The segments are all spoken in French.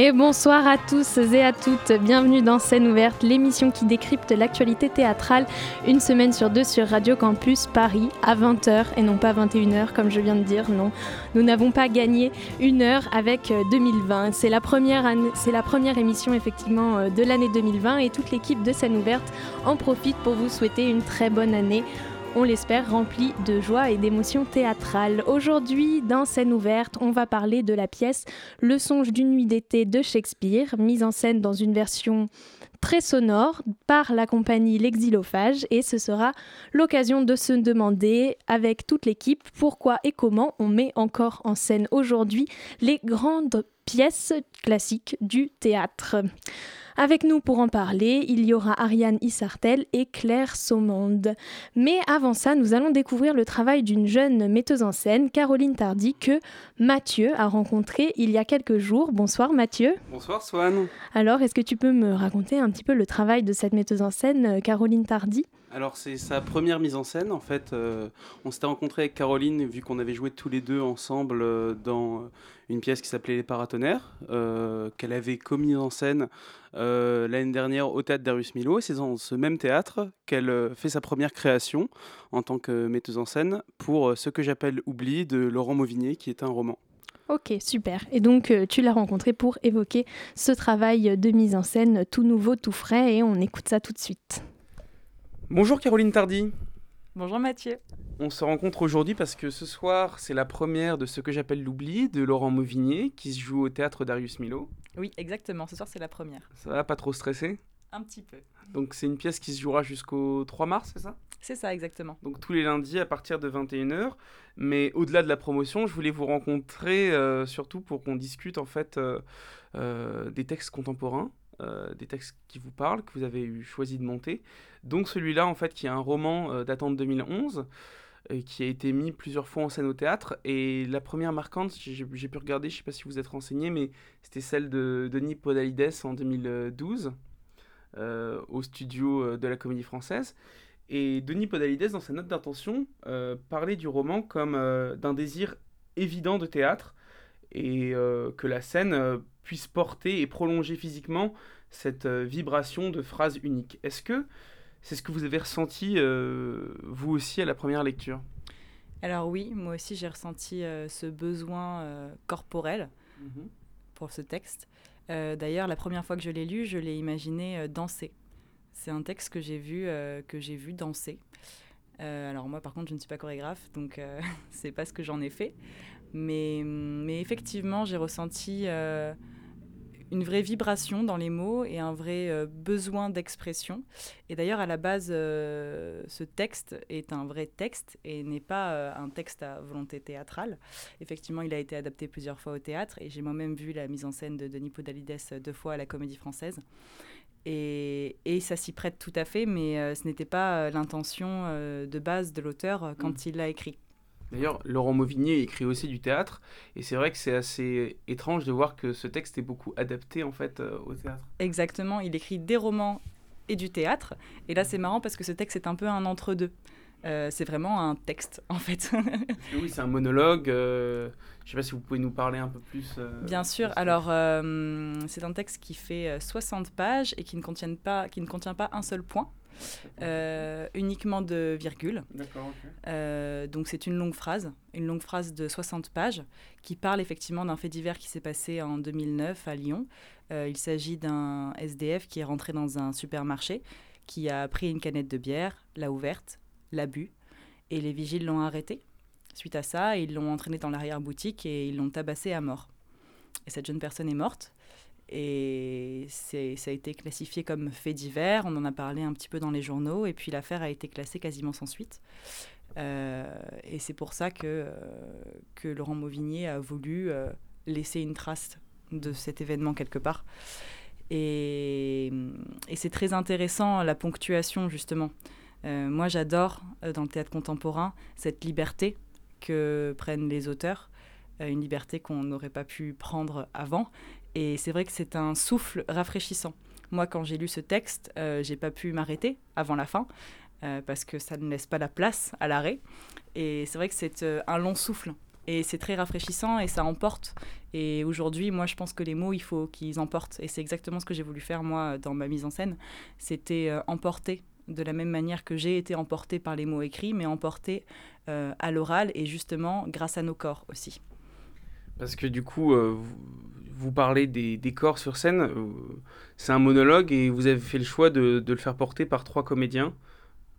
Et bonsoir à tous et à toutes, bienvenue dans Scène ouverte, l'émission qui décrypte l'actualité théâtrale une semaine sur deux sur Radio Campus Paris à 20h et non pas 21h comme je viens de dire, non. Nous n'avons pas gagné une heure avec 2020. C'est la première, c'est la première émission effectivement euh, de l'année 2020 et toute l'équipe de Scène ouverte en profite pour vous souhaiter une très bonne année on l'espère, rempli de joie et d'émotions théâtrales. Aujourd'hui, dans Scène ouverte, on va parler de la pièce Le songe d'une nuit d'été de Shakespeare, mise en scène dans une version très sonore par la compagnie L'Exilophage et ce sera l'occasion de se demander avec toute l'équipe pourquoi et comment on met encore en scène aujourd'hui les grandes pièces classiques du théâtre. Avec nous pour en parler, il y aura Ariane Issartel et Claire Saumonde. Mais avant ça, nous allons découvrir le travail d'une jeune metteuse en scène, Caroline Tardy, que Mathieu a rencontré il y a quelques jours. Bonsoir Mathieu. Bonsoir Swan. Alors, est-ce que tu peux me raconter un petit peu le travail de cette metteuse en scène, Caroline Tardy? Alors c'est sa première mise en scène en fait. Euh, on s'était rencontré avec Caroline vu qu'on avait joué tous les deux ensemble euh, dans une pièce qui s'appelait Les Paratonnerres, euh, qu'elle avait commis en scène euh, l'année dernière au théâtre Darius Milo. C'est dans ce même théâtre qu'elle euh, fait sa première création en tant que metteuse en scène pour ce que j'appelle Oubli de Laurent Mauvigné, qui est un roman. Ok, super. Et donc, tu l'as rencontré pour évoquer ce travail de mise en scène tout nouveau, tout frais, et on écoute ça tout de suite. Bonjour Caroline Tardy. Bonjour Mathieu. On se rencontre aujourd'hui parce que ce soir, c'est la première de ce que j'appelle l'oubli de Laurent Mauvigné qui se joue au théâtre Darius Milo. Oui, exactement. Ce soir, c'est la première. Ça va, pas trop stressé? Un petit peu. Donc, c'est une pièce qui se jouera jusqu'au 3 mars, c'est ça? C'est ça, exactement. Donc, tous les lundis à partir de 21h. Mais au-delà de la promotion, je voulais vous rencontrer euh, surtout pour qu'on discute en fait euh, euh, des textes contemporains. Des textes qui vous parlent, que vous avez eu choisi de monter. Donc celui-là, en fait, qui est un roman datant de 2011, qui a été mis plusieurs fois en scène au théâtre. Et la première marquante, j'ai pu regarder, je ne sais pas si vous êtes renseigné, mais c'était celle de Denis Podalides en 2012, euh, au studio euh, de la Comédie Française. Et Denis Podalides, dans sa note d'intention, euh, parlait du roman comme d'un désir évident de théâtre et que la scène puisse porter et prolonger physiquement cette vibration de phrases uniques. Est-ce que c'est ce que vous avez ressenti, euh, vous aussi, à la première lecture? Alors oui, moi aussi, j'ai ressenti euh, ce besoin euh, corporel mhm. pour ce texte. D'ailleurs, la première fois que je l'ai lu, je l'ai imaginé danser. C'est un texte que j'ai vu, que j'ai vu danser. alors moi, par contre, je ne suis pas chorégraphe, donc c'est pas ce que j'en ai fait. Mais, mais effectivement, j'ai ressenti une vraie vibration dans les mots et un vrai euh, besoin d'expression. Et d'ailleurs, à la base, euh, ce texte est un vrai texte et n'est pas euh, un texte à volonté théâtrale. Effectivement, il a été adapté plusieurs fois au théâtre et j'ai moi-même vu la mise en scène de Denis Podalides deux fois à la Comédie Française. Et, et ça s'y prête tout à fait, mais ce n'était pas l'intention de base de l'auteur quand mm. il l'a écrit. D'ailleurs, Laurent Mauvigné écrit aussi du théâtre, et c'est vrai que c'est assez étrange de voir que ce texte est beaucoup adapté en fait euh, au théâtre. Exactement, il écrit des romans et du théâtre, et là c'est marrant parce que ce texte est un peu un entre-deux. Euh, c'est vraiment un texte en fait. oui, c'est un monologue. Euh, je ne sais pas si vous pouvez nous parler un peu plus. Bien sûr. Alors, c'est un texte qui fait 60 pages et qui ne, contient pas, qui ne contient pas un seul point. Euh, uniquement de virgule. Euh, donc c'est une longue phrase, une longue phrase de 60 pages qui parle effectivement d'un fait divers qui s'est passé en 2009 à Lyon. Euh, il s'agit d'un SDF qui est rentré dans un supermarché, qui a pris une canette de bière, l'a ouverte, l'a bu, et les vigiles l'ont arrêté. Suite à ça, ils l'ont entraîné dans l'arrière-boutique et ils l'ont tabassé à mort. Et cette jeune personne est morte. Et ça a été classifié comme fait divers, on en a parlé un petit peu dans les journaux, et puis l'affaire a été classée quasiment sans suite. Euh, et c'est pour ça que, euh, Laurent Mauvigné a voulu euh, laisser une trace de cet événement quelque part. Et, c'est très intéressant la ponctuation justement. Moi j'adore dans le théâtre contemporain cette liberté que prennent les auteurs, une liberté qu'on n'aurait pas pu prendre avant. Et c'est vrai que c'est un souffle rafraîchissant. Moi, quand j'ai lu ce texte, euh, j'ai pas pu m'arrêter avant la fin euh, parce que ça ne laisse pas la place à l'arrêt. Et c'est vrai que c'est euh, un long souffle et c'est très rafraîchissant et ça emporte. Et aujourd'hui, moi, je pense que les mots, il faut qu'ils emportent. Et c'est exactement ce que j'ai voulu faire moi dans ma mise en scène. C'était emporter de la même manière que j'ai été emportée par les mots écrits, mais emporter à l'oral et justement grâce à nos corps aussi. Parce que du coup, vous parlez des, corps sur scène. Euh, c'est un monologue et vous avez fait le choix de, le faire porter par trois comédiens.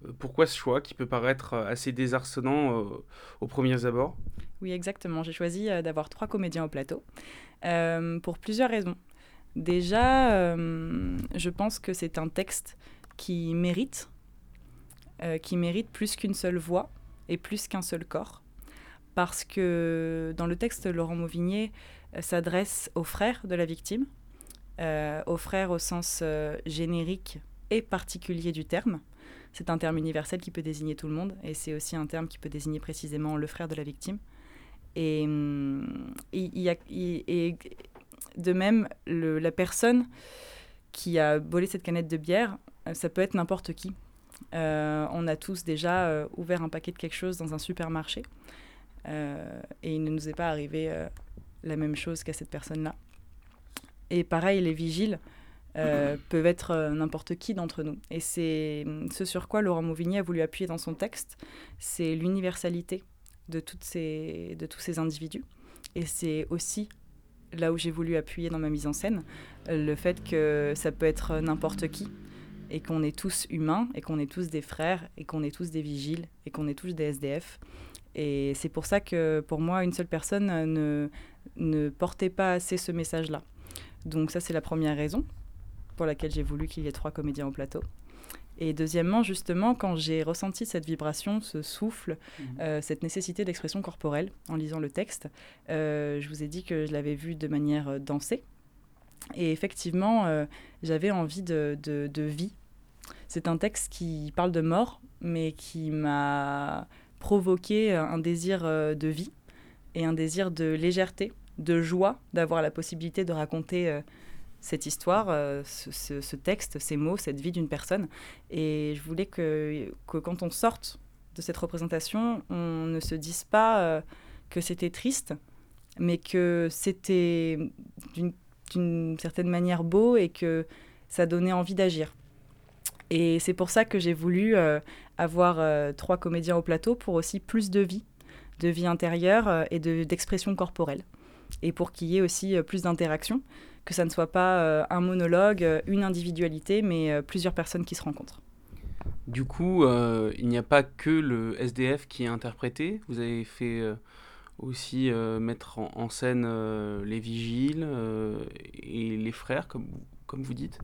Euh, pourquoi ce choix qui peut paraître assez désarçonnant euh, aux premiers abords? Oui, exactement. J'ai choisi d'avoir trois comédiens au plateau pour plusieurs raisons. Déjà, je pense que c'est un texte qui mérite, qui mérite plus qu'une seule voix et plus qu'un seul corps. Parce que dans le texte, Laurent Mauvigné euh, s'adresse aux frères de la victime, euh, aux frères au sens euh, générique et particulier du terme. C'est un terme universel qui peut désigner tout le monde et c'est aussi un terme qui peut désigner précisément le frère de la victime. Et, hum, de même, la personne qui a volé cette canette de bière, ça peut être n'importe qui. on a tous déjà ouvert un paquet de quelque chose dans un supermarché et il ne nous est pas arrivé la même chose qu'à cette personne-là. Et pareil, les vigiles euh, peuvent être euh, n'importe qui d'entre nous. Et c'est ce sur quoi Laurent Mauvigny a voulu appuyer dans son texte, c'est l'universalité de, toutes ces, de tous ces individus. Et c'est aussi là où j'ai voulu appuyer dans ma mise en scène, le fait que ça peut être n'importe qui, et qu'on est tous humains, et qu'on est tous des frères, et qu'on est tous des vigiles, et qu'on est tous des SDF. Et c'est pour ça que pour moi, une seule personne ne, ne portait pas assez ce message-là. Donc ça, c'est la première raison pour laquelle j'ai voulu qu'il y ait trois comédiens au plateau. Et deuxièmement, justement, quand j'ai ressenti cette vibration, ce souffle, mhm. euh, cette nécessité d'expression corporelle en lisant le texte, euh, je vous ai dit que je l'avais vu de manière euh, dansée. Et effectivement, j'avais envie de, de vie. C'est un texte qui parle de mort, mais qui m'a provoqué un désir de vie et un désir de légèreté de joie d'avoir la possibilité de raconter euh, cette histoire, euh, ce, texte, ces mots, cette vie d'une personne. Et je voulais que, que, quand on sorte de cette représentation, on ne se dise pas euh, que c'était triste, mais que c'était d'une certaine manière beau et que ça donnait envie d'agir. Et c'est pour ça que j'ai voulu avoir trois comédiens au plateau pour aussi plus de vie, de vie intérieure et d'expression corporelle et pour qu'il y ait aussi euh, plus d'interaction, que ça ne soit pas euh, un monologue, euh, une individualité, mais plusieurs personnes qui se rencontrent. Du coup, il n'y a pas que le SDF qui est interprété. Vous avez fait aussi mettre en, scène les vigiles et les frères, comme, comme vous dites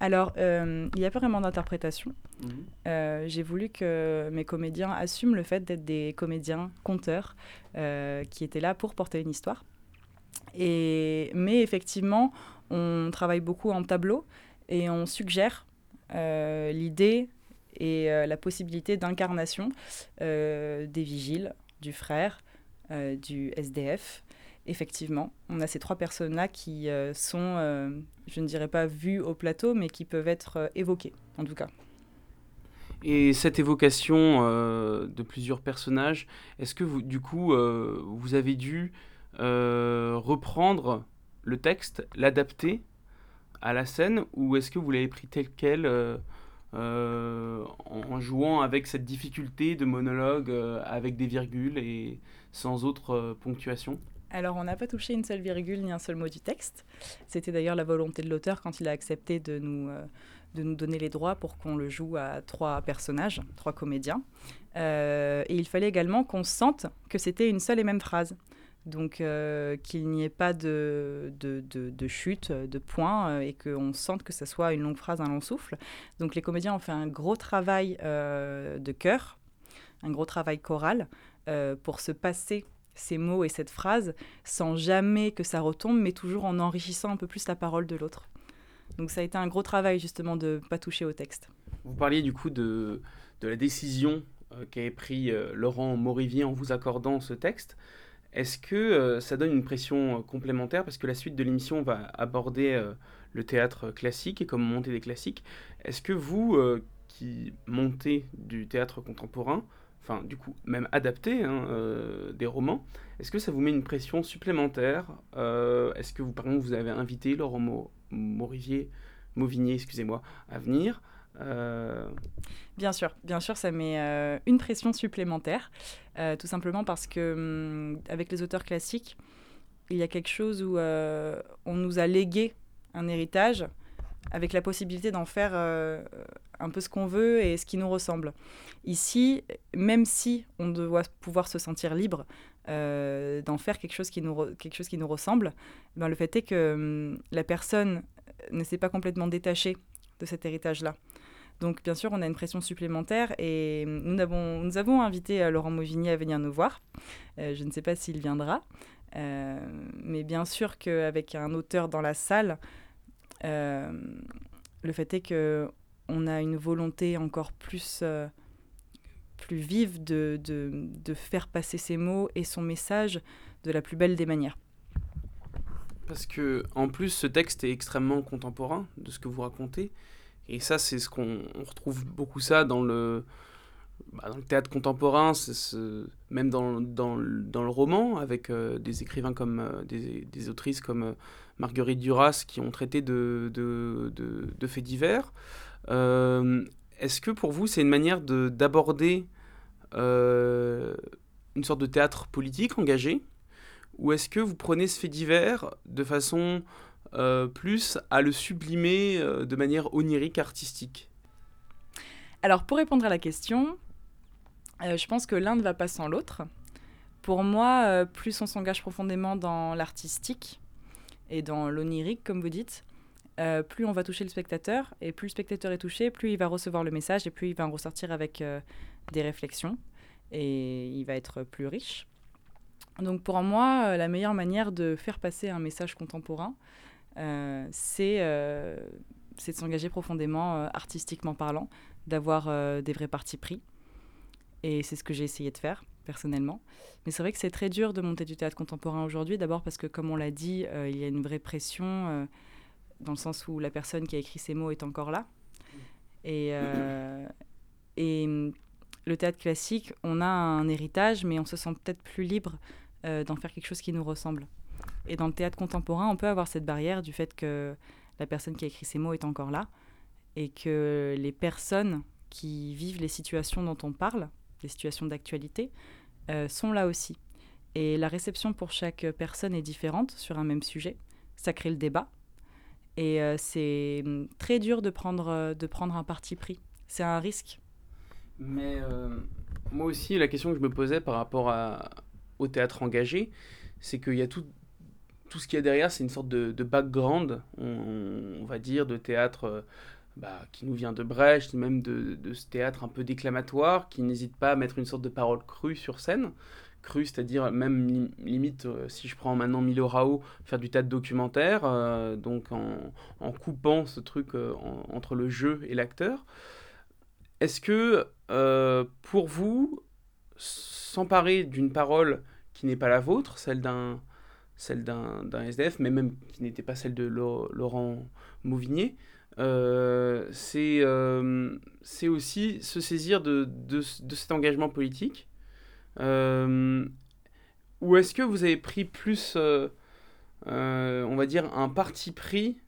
alors, il n'y a pas vraiment d'interprétation. Mhm. J'ai voulu que mes comédiens assument le fait d'être des comédiens conteurs qui étaient là pour porter une histoire. Et, mais effectivement, on travaille beaucoup en tableau et on suggère euh, l'idée et euh, la possibilité d'incarnation euh, des vigiles, du frère, du SDF. Effectivement, on a ces trois personnes-là qui sont, je ne dirais pas vues au plateau, mais qui peuvent être évoquées, en tout cas. Et cette évocation de plusieurs personnages, est-ce que vous, du coup, vous avez dû euh, reprendre le texte, l'adapter à la scène, ou est-ce que vous l'avez pris tel quel euh, euh, en, jouant avec cette difficulté de monologue avec des virgules et sans autre ponctuation? Alors, on n'a pas touché une seule virgule ni un seul mot du texte. C'était d'ailleurs la volonté de l'auteur quand il a accepté de nous, de nous donner les droits pour qu'on le joue à trois personnages, trois comédiens. et il fallait également qu'on sente que c'était une seule et même phrase. Donc euh, qu'il n'y ait pas de, de, de, chute, de point, euh, et qu'on sente que ce soit une longue phrase, un long souffle. Donc les comédiens ont fait un gros travail euh, de chœur, un gros travail choral, pour se passer ces mots et cette phrase sans jamais que ça retombe, mais toujours en enrichissant un peu plus la parole de l'autre. Donc ça a été un gros travail justement de ne pas toucher au texte. Vous parliez du coup de, de la décision euh, qu'avait pris euh, Laurent Morivier en vous accordant ce texte. Est-ce que euh, ça donne une pression complémentaire? Parce que la suite de l'émission va aborder le théâtre classique et comment monter des classiques. Est-ce que vous, qui montez du théâtre contemporain, enfin du coup même adapté hein, des romans, est-ce que ça vous met une pression supplémentaire Est-ce que vous, par exemple, vous avez invité Laurent Morivier, Mauvigné, excusez-moi, à venir euh, bien sûr, bien sûr, ça met euh, une pression supplémentaire, euh, tout simplement parce que hum, avec les auteurs classiques, il y a quelque chose où on nous a légué un héritage avec la possibilité d'en faire un peu ce qu'on veut et ce qui nous ressemble. Ici, même si on doit pouvoir se sentir libre d'en faire quelque chose qui nous, quelque chose qui nous ressemble, ben le fait est que hum, la personne ne s'est pas complètement détachée de cet héritage-là. Donc bien sûr, on a une pression supplémentaire et nous avons, nous avons invité euh, Laurent Mauvigny à venir nous voir. Euh, je ne sais pas s'il viendra, euh, mais bien sûr qu'avec un auteur dans la salle, le fait est que on a une volonté encore plus, plus vive de, de, de faire passer ses mots et son message de la plus belle des manières. Parce que en plus, ce texte est extrêmement contemporain de ce que vous racontez. Et ça, c'est ce qu'on retrouve beaucoup ça dans le, bah, dans le théâtre contemporain, même dans, dans, dans, le roman, avec euh, des écrivains comme euh, des, des, autrices comme euh, Marguerite Duras qui ont traité de, de, de, faits divers. Est-ce que pour vous, c'est une manière d'aborder une sorte de théâtre politique engagé? Ou est-ce que vous prenez ce fait divers de façon euh, plus à le sublimer euh, de manière onirique, artistique? Alors, pour répondre à la question, euh, je pense que l'un ne va pas sans l'autre. Pour moi, plus on s'engage profondément dans l'artistique et dans l'onirique, comme vous dites, plus on va toucher le spectateur, et plus le spectateur est touché, plus il va recevoir le message, et plus il va en ressortir avec des réflexions, et il va être plus riche. Donc pour moi, la meilleure manière de faire passer un message contemporain, euh, euh, c'est de s'engager profondément, euh, artistiquement parlant, d'avoir des vrais partis pris. Et c'est ce que j'ai essayé de faire personnellement. Mais c'est vrai que c'est très dur de monter du théâtre contemporain aujourd'hui, d'abord parce que, comme on l'a dit, il y a une vraie pression dans le sens où la personne qui a écrit ces mots est encore là. Et, et le théâtre classique, on a un héritage, mais on se sent peut-être plus libre d'en faire quelque chose qui nous ressemble. Et dans le théâtre contemporain, on peut avoir cette barrière du fait que la personne qui a écrit ces mots est encore là et que les personnes qui vivent les situations dont on parle, les situations d'actualité, euh, sont là aussi. Et la réception pour chaque personne est différente sur un même sujet. Ça crée le débat. Et euh, c'est hum, très dur de prendre, de prendre un parti pris. C'est un risque. Mais euh, moi aussi, la question que je me posais par rapport au théâtre engagé, c'est qu'il y a tout, tout ce qu'il y a derrière, c'est une sorte de, background, on, va dire, de théâtre euh, bah, qui nous vient de Brecht, même de, ce théâtre un peu déclamatoire, qui n'hésite pas à mettre une sorte de parole crue sur scène. C'est-à-dire même limite, euh, si je prends maintenant Milo Rao, faire du théâtre documentaire, euh, donc en, coupant ce truc entre le jeu et l'acteur. Est-ce que pour vous, s'emparer d'une parole qui n'est pas la vôtre, celle d'un celle d'un SDF, mais même qui n'était pas celle de Laurent Mauvigné, euh, euh, c'est aussi se saisir de, de, cet engagement politique. Euh, ou est-ce que vous avez pris plus, on va dire, un parti pris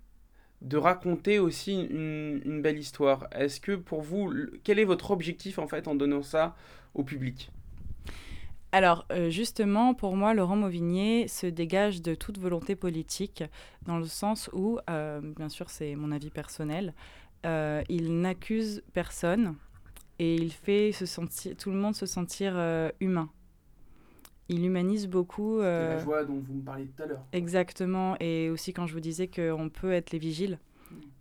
de raconter aussi une, belle histoire? Est-ce que pour vous, quel est votre objectif en fait en donnant ça au public? Alors euh, justement, pour moi, Laurent Mauvigné se dégage de toute volonté politique, dans le sens où, euh, bien sûr c'est mon avis personnel, euh, il n'accuse personne et il fait se sentir, tout le monde se sentir humain. Il humanise beaucoup. C'était la joie dont vous me parliez tout à l'heure. Exactement, et aussi quand je vous disais qu'on peut être les vigiles,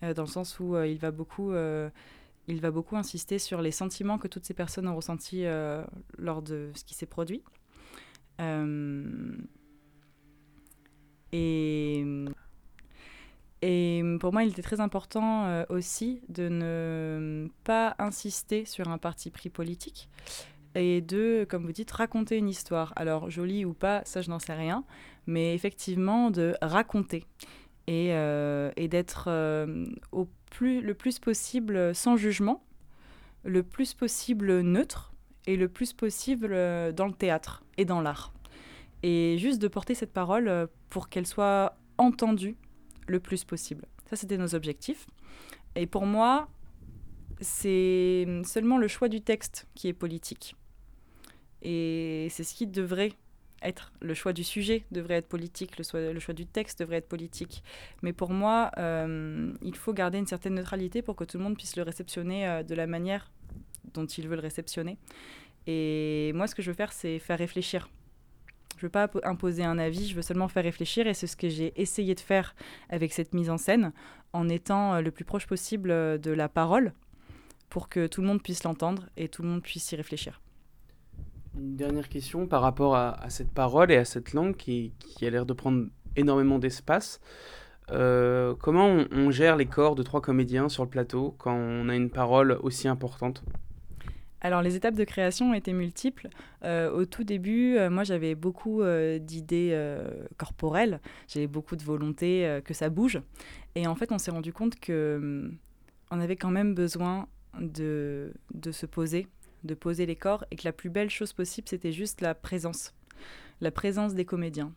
mm. dans le sens où il va beaucoup il va beaucoup insister sur les sentiments que toutes ces personnes ont ressentis euh, lors de ce qui s'est produit. et, et pour moi, il était très important aussi de ne pas insister sur un parti pris politique et de, comme vous dites, raconter une histoire. Alors, jolie ou pas, ça, je n'en sais rien, mais effectivement, de raconter et, euh, d'être euh, au plus, le plus possible sans jugement, le plus possible neutre et le plus possible euh, dans le théâtre et dans l'art. Et juste de porter cette parole pour qu'elle soit entendue le plus possible. Ça, c'était nos objectifs. Et pour moi, c'est seulement le choix du texte qui est politique. Et c'est ce qui devrait être le choix du sujet devrait être politique, le choix, du texte devrait être politique. Mais pour moi, euh, il faut garder une certaine neutralité pour que tout le monde puisse le réceptionner euh, de la manière dont il veut le réceptionner. Et moi, ce que je veux faire, c'est faire réfléchir. Je ne veux pas imposer un avis, je veux seulement faire réfléchir. Et c'est ce que j'ai essayé de faire avec cette mise en scène, en étant euh, le plus proche possible de la parole, pour que tout le monde puisse l'entendre et tout le monde puisse y réfléchir. Une dernière question par rapport à, cette parole et à cette langue qui, a l'air de prendre énormément d'espace. Euh, comment on, gère les corps de trois comédiens sur le plateau quand on a une parole aussi importante? Alors les étapes de création ont été multiples. Euh, au tout début, euh, moi j'avais beaucoup d'idées corporelles, j'avais beaucoup de volonté que ça bouge. Et en fait, on s'est rendu compte que hum, on avait quand même besoin de, de se poser de poser les corps et que la plus belle chose possible, c'était juste la présence, la présence des comédiens.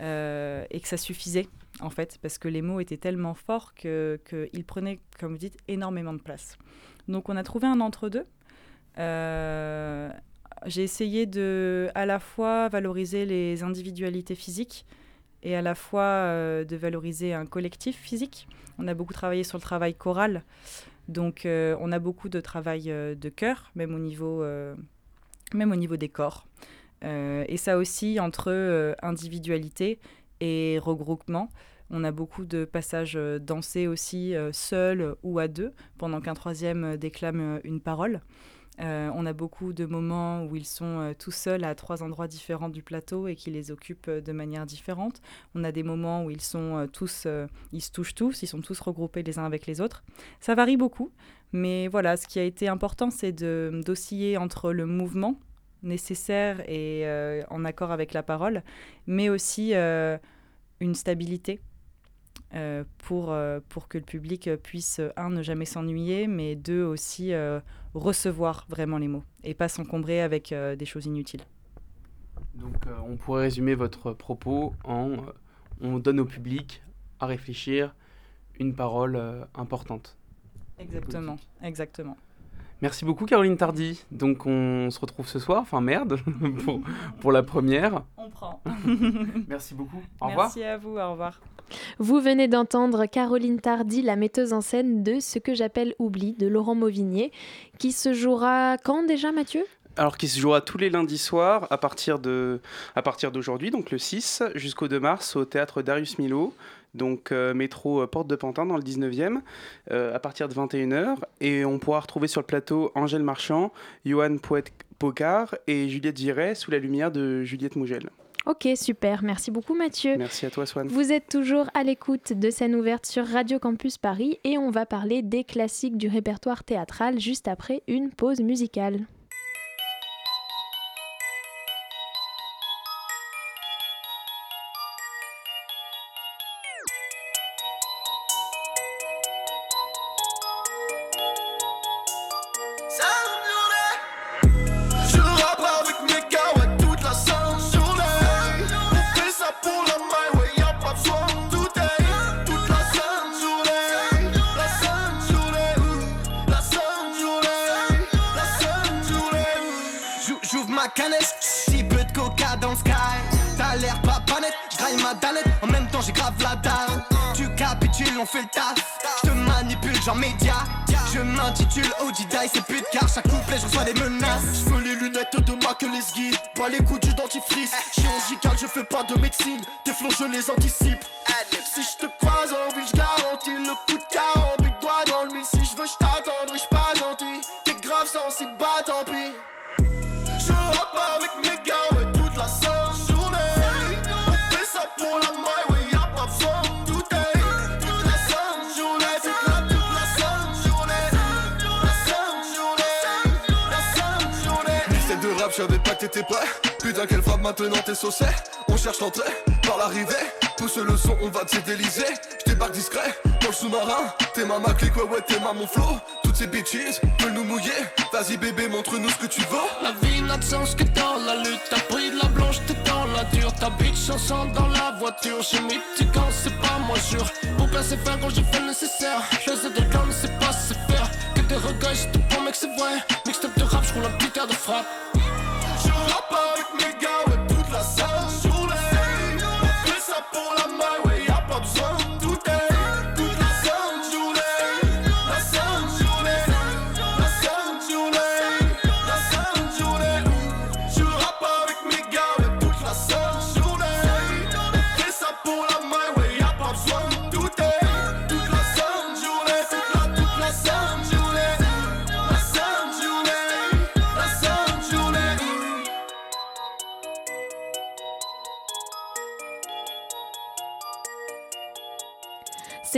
Euh, et que ça suffisait, en fait, parce que les mots étaient tellement forts qu'ils que prenaient, comme vous dites, énormément de place. Donc on a trouvé un entre-deux. Euh, j'ai essayé de à la fois valoriser les individualités physiques et à la fois euh, de valoriser un collectif physique. On a beaucoup travaillé sur le travail choral, donc euh, on a beaucoup de travail euh, de cœur, même au niveau, euh, même au niveau des corps. et ça aussi, entre individualité et regroupement, on a beaucoup de passages dansés aussi seuls ou à deux, pendant qu'un troisième déclame une parole. Euh, on a beaucoup de moments où ils sont euh, tout seuls à trois endroits différents du plateau et qui les occupent euh, de manière différente. On a des moments où ils sont tous, ils se touchent tous, ils sont tous regroupés les uns avec les autres. Ça varie beaucoup, mais voilà, ce qui a été important, c'est d'osciller entre le mouvement nécessaire et en accord avec la parole, mais aussi une stabilité pour, pour que le public puisse, un, ne jamais s'ennuyer, mais deux, aussi recevoir vraiment les mots et pas s'encombrer avec euh, des choses inutiles. Donc euh, on pourrait résumer votre propos en euh, on donne au public à réfléchir une parole importante. Exactement, exactement. Merci beaucoup Caroline Tardy. Donc on se retrouve ce soir, enfin merde, pour, pour la première. On prend. Merci beaucoup. Au revoir. Merci à vous, au revoir. Vous venez d'entendre Caroline Tardy, la metteuse en scène de Ce que j'appelle Oubli de Laurent Mauvignier, qui se jouera quand déjà Mathieu? Alors qui se jouera tous les lundis soirs à partir de à partir d'aujourd'hui, donc le 6 jusqu'au 2 mars au théâtre Darius Milo, donc euh, métro euh, Porte de Pantin dans le 19e, euh, à partir de 21h. Et on pourra retrouver sur le plateau Angèle Marchand, Johan Poët-Pocard et Juliette Giret sous la lumière de Juliette Mougel. Ok, super. Merci beaucoup Mathieu. Merci à toi Swan. Vous êtes toujours à l'écoute de scène ouverte sur Radio Campus Paris et on va parler des classiques du répertoire théâtral juste après une pause musicale. Je te promets que c'est vrai. Mixtape de rap, j'roule un petit de frappe.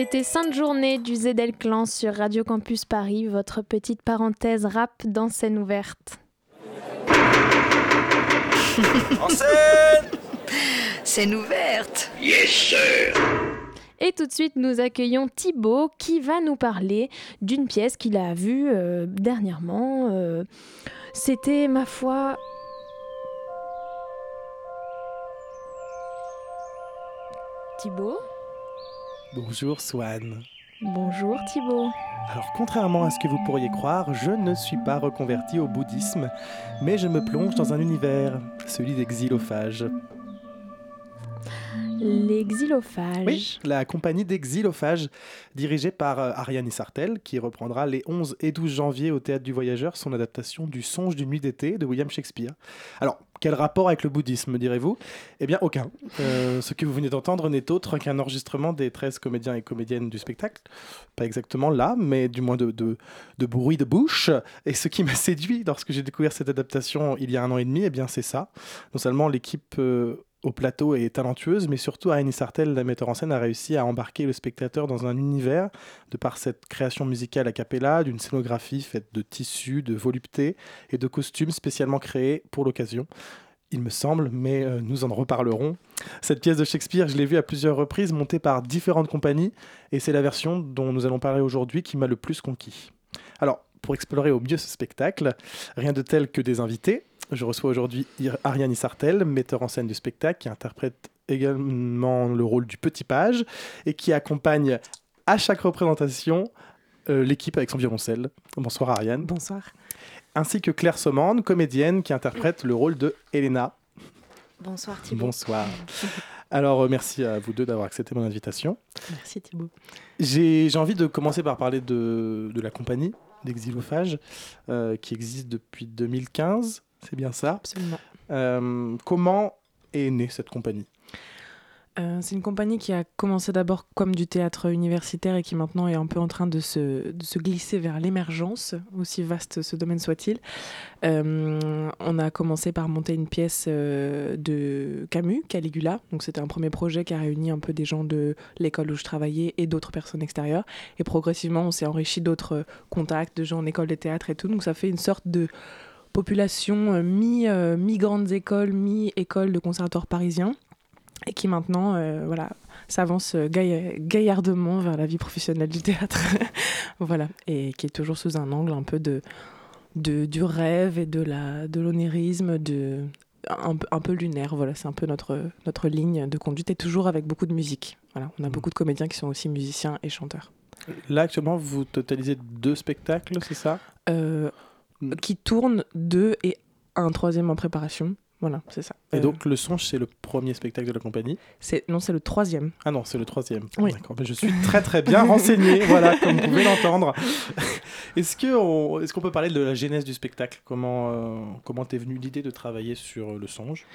C'était Sainte Journée du Zedel Clan sur Radio Campus Paris, votre petite parenthèse rap dans scène ouverte. En scène Scène ouverte. Yes, sir Et tout de suite, nous accueillons Thibaut qui va nous parler d'une pièce qu'il a vue euh, dernièrement. euh, C'était, ma foi... Thibaut? Bonjour Swan. Bonjour Thibaut. Alors contrairement à ce que vous pourriez croire, je ne suis pas reconverti au bouddhisme, mais je me plonge dans un univers, celui des xylophages. Les xylophages. Oui, la compagnie des xylophages, dirigée par euh, Ariane Isartel, qui reprendra les 11 et 12 janvier au Théâtre du Voyageur son adaptation du Songe d'une nuit d'été de William Shakespeare. Alors, quel rapport avec le bouddhisme, me direz-vous? Eh bien, aucun. Euh, ce que vous venez d'entendre n'est autre qu'un enregistrement des 13 comédiens et comédiennes du spectacle. Pas exactement là, mais du moins de bruit de bouche. Et ce qui m'a séduit lorsque j'ai découvert cette adaptation il y a un an et demi, eh bien, c'est ça. Non seulement l'équipe... euh, au plateau est talentueuse, mais surtout Ariane Sartel, la metteur en scène, a réussi à embarquer le spectateur dans un univers de par cette création musicale a cappella, d'une scénographie faite de tissus, de volupté et de costumes spécialement créés pour l'occasion. Il me semble, mais euh, nous en reparlerons. Cette pièce de Shakespeare, je l'ai vue à plusieurs reprises, montée par différentes compagnies, et c'est la version dont nous allons parler aujourd'hui qui m'a le plus conquis. Alors, pour explorer au mieux ce spectacle, rien de tel que des invités. Je reçois aujourd'hui Ariane Isartel, metteur en scène du spectacle, qui interprète également le rôle du petit page et qui accompagne à chaque représentation euh, l'équipe avec son violoncelle. Bonsoir Ariane. Bonsoir. Ainsi que Claire Sommande, comédienne qui interprète le rôle de Elena. Bonsoir Thibaut. Bonsoir. Alors, euh, merci à vous deux d'avoir accepté mon invitation. Merci Thibaut. J'ai j'ai envie de commencer par parler de, de la compagnie d'Exilophages euh, qui existe depuis 2015. C'est bien ça Absolument. Euh, Comment est née cette compagnie? Euh, c'est une compagnie qui a commencé d'abord comme du théâtre universitaire et qui maintenant est un peu en train de se, de se glisser vers l'émergence, aussi vaste ce domaine soit-il. Euh, on a commencé par monter une pièce euh, de Camus, Caligula. Donc c'était un premier projet qui a réuni un peu des gens de l'école où je travaillais et d'autres personnes extérieures. Et progressivement, on s'est enrichi d'autres contacts, de gens en école de théâtre et tout. Donc ça fait une sorte de population euh, mi, euh, mi-grandes écoles, mi-école de conservatoire parisien et qui maintenant euh, voilà, s'avance gailla- gaillardement vers la vie professionnelle du théâtre. voilà, et qui est toujours sous un angle un peu de, de, du rêve et de la de l'onérisme, de, un, peu- un peu lunaire. Voilà, c'est un peu notre, notre ligne de conduite et toujours avec beaucoup de musique. Voilà, on a beaucoup de comédiens qui sont aussi musiciens et chanteurs. Là, actuellement, vous totalisez deux spectacles, c'est ça? Euh, qui tournent deux et un troisième en préparation. Voilà, c'est ça. Et Euh, donc, Le Songe, c'est le premier spectacle de la compagnie c'est non, c'est le troisième. Ah non, c'est le troisième. Oui. D'accord, mais je suis très très bien renseigné, voilà, comme vous pouvez l'entendre. Est-ce que on- est-ce qu'on peut parler de la genèse du spectacle? Comment euh, comment t'es venue l'idée de travailler sur Le Songe?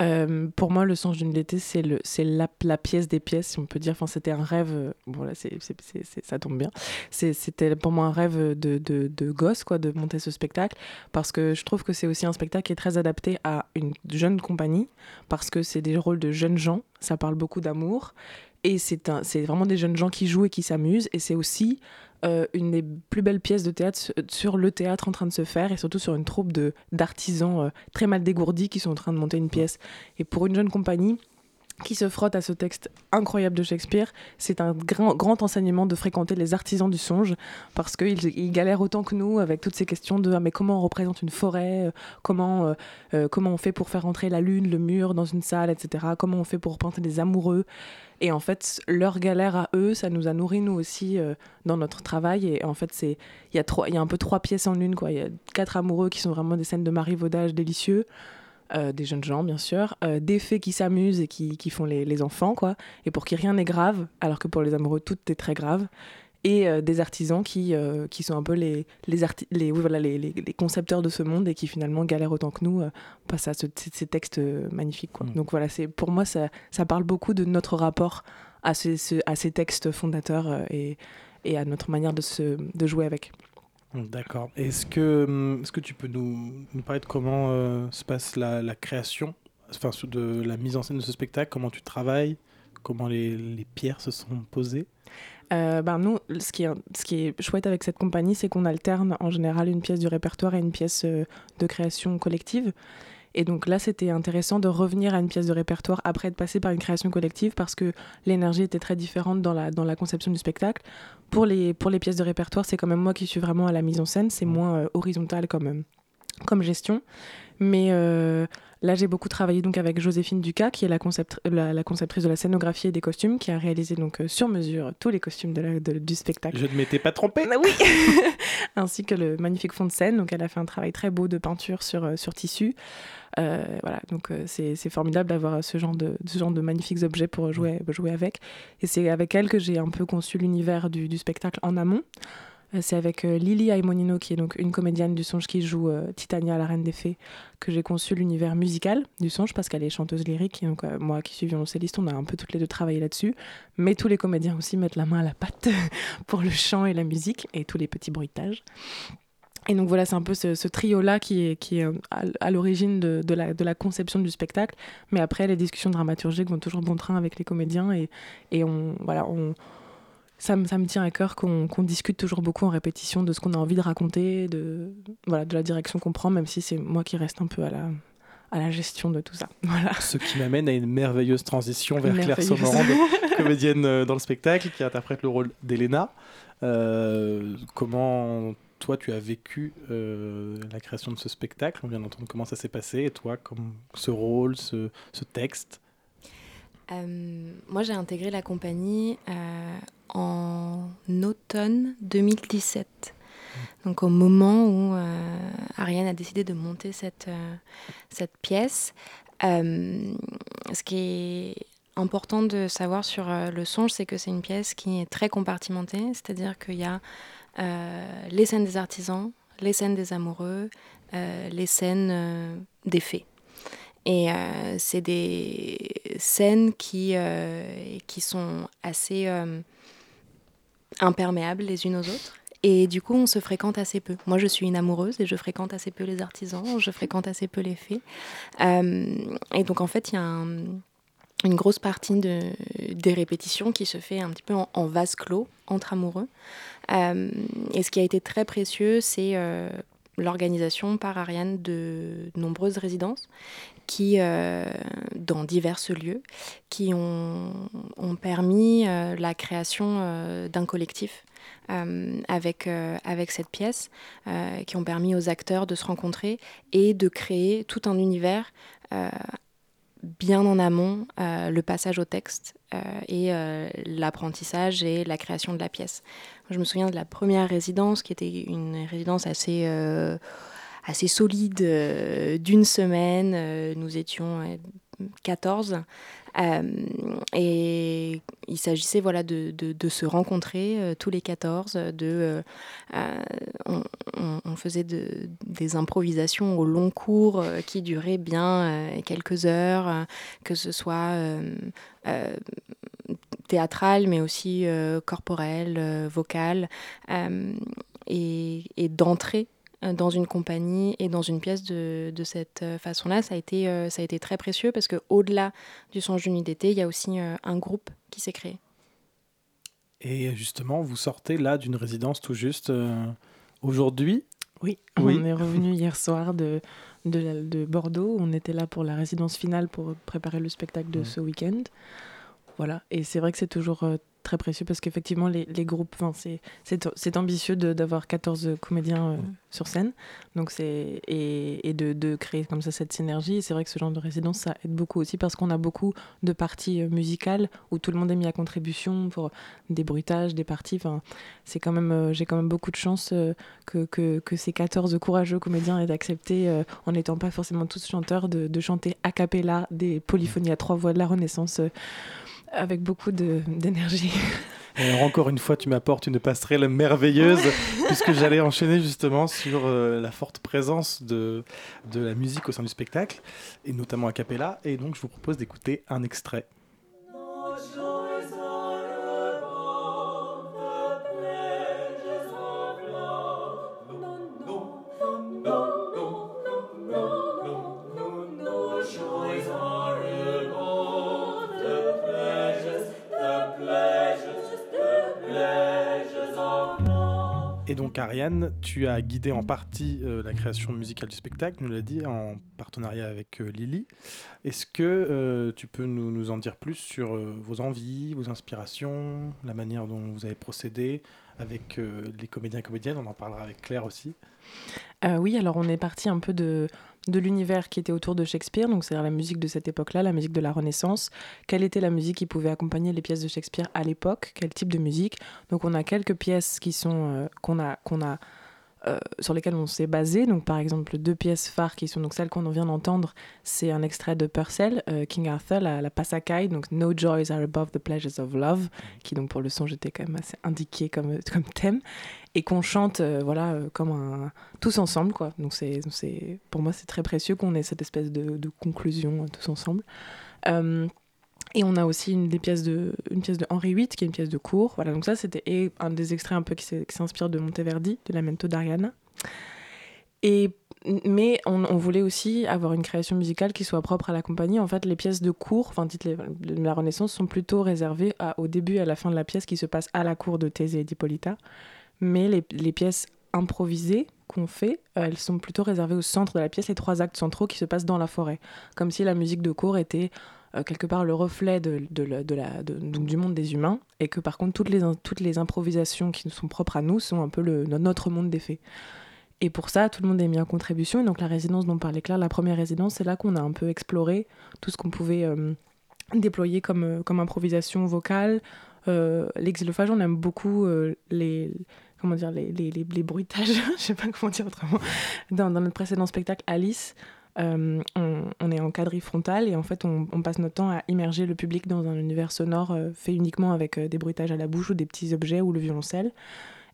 Euh, pour moi, le songe d'une l'été, c'est le, c'est la, la pièce des pièces, si on peut dire. Enfin, c'était un rêve. euh, Bon là, c'est, c'est- c'est- ça tombe bien. C'était pour moi un rêve de, de, de gosse, quoi, de monter ce spectacle, parce que je trouve que c'est aussi un spectacle qui est très adapté à une jeune compagnie, parce que c'est des rôles de jeunes gens. Ça parle beaucoup d'amour Et c'est vraiment des jeunes gens qui jouent et qui s'amusent. Et c'est aussi euh, une des plus belles pièces de théâtre sur le théâtre en train de se faire et surtout sur une troupe d'artisans euh, très mal dégourdis qui sont en train de monter une pièce. Et pour une jeune compagnie, qui se frotte à ce texte incroyable de Shakespeare, c'est un grand, grand enseignement de fréquenter les artisans du songe, parce qu'ils ils galèrent autant que nous avec toutes ces questions de ah, mais comment on représente une forêt, euh, comment, euh, euh, comment on fait pour faire entrer la lune, le mur dans une salle, etc. Comment on fait pour représenter des amoureux. Et en fait, leur galère à eux, ça nous a nourri nous aussi dans notre travail. Et en fait, c'est il y, a il y a un peu trois pièces en une. Il y a quatre amoureux qui sont vraiment des scènes de marivaudage délicieux. Euh, des jeunes gens bien sûr, euh, des fées qui s'amusent et qui, qui font les, les, enfants, quoi, et pour qui rien n'est grave, alors que pour les amoureux tout est très grave, et euh, des artisans qui, qui sont un peu les, les, les, voilà, les, les, concepteurs de ce monde et qui finalement galèrent autant que nous face à ce, ces textes magnifiques. Quoi. Mm. Donc voilà, pour moi ça, ça parle beaucoup de notre rapport à ces, à ces textes fondateurs et, et à notre manière de, se, de jouer avec. D'accord. Est-ce que, hum, est que tu peux nous, nous parler de comment euh, se passe la, la, création, enfin de la mise en scène de ce spectacle, comment tu travailles, comment les, les pierres se sont posées? Euh, ben nous, ce qui, est, ce qui est chouette avec cette compagnie, c'est qu'on alterne en général une pièce du répertoire et une pièce euh, de création collective. Et donc là, c'était intéressant de revenir à une pièce de répertoire après être passé par une création collective parce que l'énergie était très différente dans la, dans la conception du spectacle. Pour les, pour les pièces de répertoire, c'est quand même moi qui suis vraiment à la mise en scène, c'est moins euh, horizontal comme, euh, comme gestion. Mais euh, là, j'ai beaucoup travaillé donc avec Joséphine Ducas, qui est la, concept, la, conceptrice de la scénographie et des costumes, qui a réalisé donc sur mesure tous les costumes de du spectacle. Je ne m'étais pas trompée. Ah oui. Ainsi que le magnifique fond de scène. Donc, elle a fait un travail très beau de peinture sur, sur tissu. Euh, voilà, donc euh, c'est formidable d'avoir ce genre de ce genre de magnifiques objets pour jouer jouer avec. Et c'est avec elle que j'ai un peu conçu l'univers du, du, spectacle en amont. Euh, c'est avec Lily Aimonino, qui est donc une comédienne du songe qui joue Titania, la reine des fées, que j'ai conçu l'univers musical du songe parce qu'elle est chanteuse lyrique. Et donc, moi qui suis violoncelliste, on a un peu toutes les deux travaillé là-dessus. Mais tous les comédiens aussi mettent la main à la pâte pour le chant et la musique et tous les petits bruitages. Et donc voilà, c'est un peu ce, trio-là qui est, qui est euh, à, l'origine de, de, la, de, la, conception du spectacle. Mais après, les discussions dramaturgiques vont toujours bon train avec les comédiens. Et, et on, voilà, on, ça, me, ça me tient à cœur qu'on discute toujours beaucoup en répétition de ce qu'on a envie de raconter, de, voilà, de la direction qu'on prend, même si c'est moi qui reste un peu à la, à la gestion de tout ça. Voilà. Ce qui m'amène à une merveilleuse transition vers Claire Sommerand, comédienne euh, dans le spectacle, qui interprète le rôle d'Elena. Euh, comment toi, tu as vécu euh, la création de ce spectacle. On vient d'entendre comment ça s'est passé. Et toi, comme ce rôle, ce, texte? Euh, Moi, j'ai intégré la compagnie euh, en automne 2017. Donc au moment où Ariane a décidé de monter cette, pièce. ce qui est important de savoir sur le songe, c'est que c'est une pièce qui est très compartimentée, c'est-à-dire qu'il y a les scènes des artisans, les scènes des amoureux, euh, les scènes euh, des fées. Et c'est des scènes qui, qui sont assez imperméables les unes aux autres. Et du coup, on se fréquente assez peu. Moi, je suis une amoureuse et je fréquente assez peu les artisans, je fréquente assez peu les fées. et donc, en fait, il y a une grosse partie de, des répétitions qui se fait un petit peu en vase clos entre amoureux. Euh, et ce qui a été très précieux, c'est euh, l'organisation par Ariane de nombreuses résidences qui, euh, dans divers lieux, qui ont, permis la création d'un collectif avec, avec cette pièce, qui ont permis aux acteurs de se rencontrer et de créer tout un univers bien en amont le passage au texte et euh, l'apprentissage et la création de la pièce. Je me souviens de la première résidence qui était une résidence assez, assez solide d'une semaine. nous étions 14 euh, et il s'agissait voilà, de, de, se rencontrer euh, tous les 14. De, euh, on, faisait de, des improvisations au long cours qui duraient bien quelques heures, que ce soit théâtral, mais aussi corporel, vocal, et, et d'entrer dans une compagnie et dans une pièce de, de cette façon-là, ça, a été, ça a été très précieux parce qu'au-delà du songe d'une d'été, il y a aussi un groupe qui s'est créé. Et justement, vous sortez là d'une résidence tout juste aujourd'hui? Oui, on est revenu hier soir de, de, de, Bordeaux. On était là pour la résidence finale pour préparer le spectacle de ce week-end. Voilà, et c'est vrai que c'est toujours très précieux parce qu'effectivement, les, les, groupes, c'est ambitieux d'avoir 14 comédiens euh, sur scène donc c'est et, et de, de, créer comme ça cette synergie. C'est vrai que ce genre de résidence, ça aide beaucoup aussi parce qu'on a beaucoup de parties euh, musicales où tout le monde est mis à contribution pour des bruitages, des parties. Enfin, c'est quand même, euh, j'ai quand même beaucoup de chance que, que, que, ces 14 courageux comédiens aient accepté, en n'étant pas forcément tous chanteurs, de, de, chanter a cappella des polyphonies à trois voix de la Renaissance avec beaucoup d'énergie. Alors encore une fois, tu m'apportes une passerelle merveilleuse, puisque j'allais enchaîner justement sur euh, la forte présence de, de la musique au sein du spectacle, et notamment a cappella. Et donc, je vous propose d'écouter un extrait. Et donc Ariane, tu as guidé en partie euh, la création musicale du spectacle, nous l'a dit, en partenariat avec euh, Lily. Est-ce que euh, tu peux nous, nous, en dire plus sur vos envies, vos inspirations, la manière dont vous avez procédé avec les comédiens et comédiennes On en parlera avec Claire aussi. oui, alors on est parti un peu de, de l'univers qui était autour de Shakespeare, donc c'est-à-dire la musique de cette époque-là, la musique de la Renaissance. Quelle était la musique qui pouvait accompagner les pièces de Shakespeare à l'époque? Quel type de musique? Donc on a quelques pièces qui sont euh, qu'on a qu'on a euh, sur lesquelles on s'est basé. Donc, par exemple, deux pièces phares qui sont donc celles qu'on vient d'entendre, c'est un extrait de Purcell, euh, King Arthur, la, la Passacaille, donc No joys are above the pleasures of love, qui donc pour le son j'étais quand même assez indiqué comme, comme thème, et qu'on chante euh, voilà comme un tous ensemble quoi. Donc c'est pour moi c'est très précieux qu'on ait cette espèce de, de conclusion tous ensemble. Et on a aussi une, des pièces de, une pièce de Henri VIII, qui est une pièce de cours. Voilà, donc ça, c'était un des extraits un peu qui s'inspire de Monteverdi, de Lamento d'Ariana. Et, mais on, voulait aussi avoir une création musicale qui soit propre à la compagnie. En fait, les pièces de cours, enfin, dites de la Renaissance, sont plutôt réservées à, au début et à la fin de la pièce qui se passe à la cour de Thésée et d'Hippolyta. Mais les, les pièces improvisées qu'on fait, elles sont plutôt réservées au centre de la pièce, les trois actes centraux qui se passent dans la forêt. Comme si la musique de cours était euh, quelque part le reflet de, donc, du monde des humains, et que par contre toutes les, toutes les improvisations qui nous sont propres à nous sont un peu notre monde des faits. Et pour ça, tout le monde est mis en contribution. Et donc la résidence dont parlait Claire, la première résidence, c'est là qu'on a un peu exploré tout ce qu'on pouvait euh, déployer comme, euh, comme improvisation vocale. Euh, L'exilophage, on aime beaucoup les comment dire les, les, bruitages, je sais pas comment dire autrement. Dans, dans notre précédent spectacle Alice, euh, on, est en quadrille frontal et en fait on, passe notre temps à immerger le public dans un univers sonore euh, fait uniquement avec euh, des bruitages à la bouche ou des petits objets ou le violoncelle.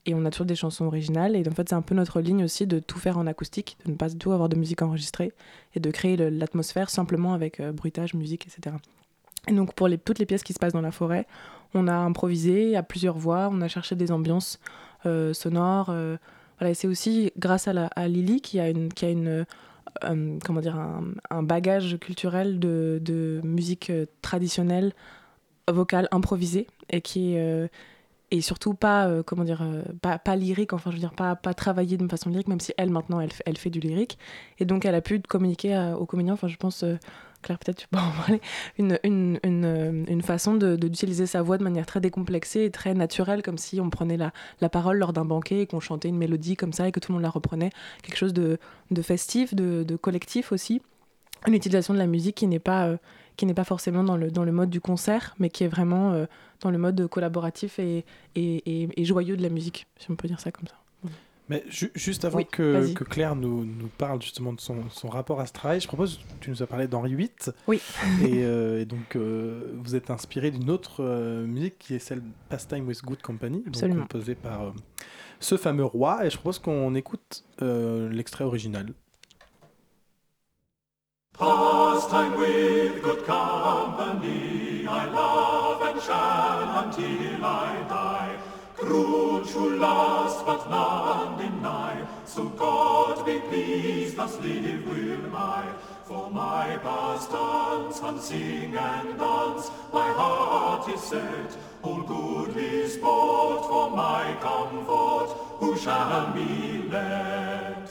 Et on a toujours des chansons originales. Et en fait, c'est un peu notre ligne aussi de tout faire en acoustique, de ne pas du tout avoir de musique enregistrée et de créer l'atmosphère simplement avec bruitage, musique, etc. Et donc, pour toutes les pièces qui se passent dans la forêt, on a improvisé à plusieurs voix, on a cherché des ambiances sonores. voilà, c'est aussi grâce à, Lily qui a une euh, comment dire, un, bagage culturel de, de, musique euh, traditionnelle, vocale, improvisée, et qui est euh, et surtout pas comment dire pas, pas, lyrique enfin je veux dire pas pas travaillée de façon lyrique même si elle maintenant elle, elle fait du lyrique. Et donc elle a pu communiquer aux comédiens enfin je pense Claire, peut-être tu peux en parler, une, une, une, une façon d'utiliser sa voix de manière très décomplexée et très naturelle, comme si on prenait la, la parole lors d'un banquet et qu'on chantait une mélodie comme ça et que tout le monde la reprenait. Quelque chose de, de festif, de, de, collectif aussi. Une utilisation de la musique qui n'est pas, euh, pas forcément dans le, dans le mode du concert, mais qui est vraiment euh, dans le mode collaboratif et, et, et joyeux de la musique, si on peut dire ça comme ça. Mais juste avant que, que, Claire nous, nous, parle justement de son, son, rapport à ce travail, je propose, tu nous as parlé d'Henri VIII. Oui. et, euh, et, donc, euh, vous êtes inspiré d'une autre euh, musique qui est celle Pastime with Good Company, donc composée par euh, ce fameux roi. Et je propose qu'on écoute euh, l'extrait original. Pastime with good company, I love and shall until I die. To last, but none deny. So God be pleased, thus live will I. For my pastimes, and sing and dance, my heart is set. All goodly sport for my comfort, who shall be let?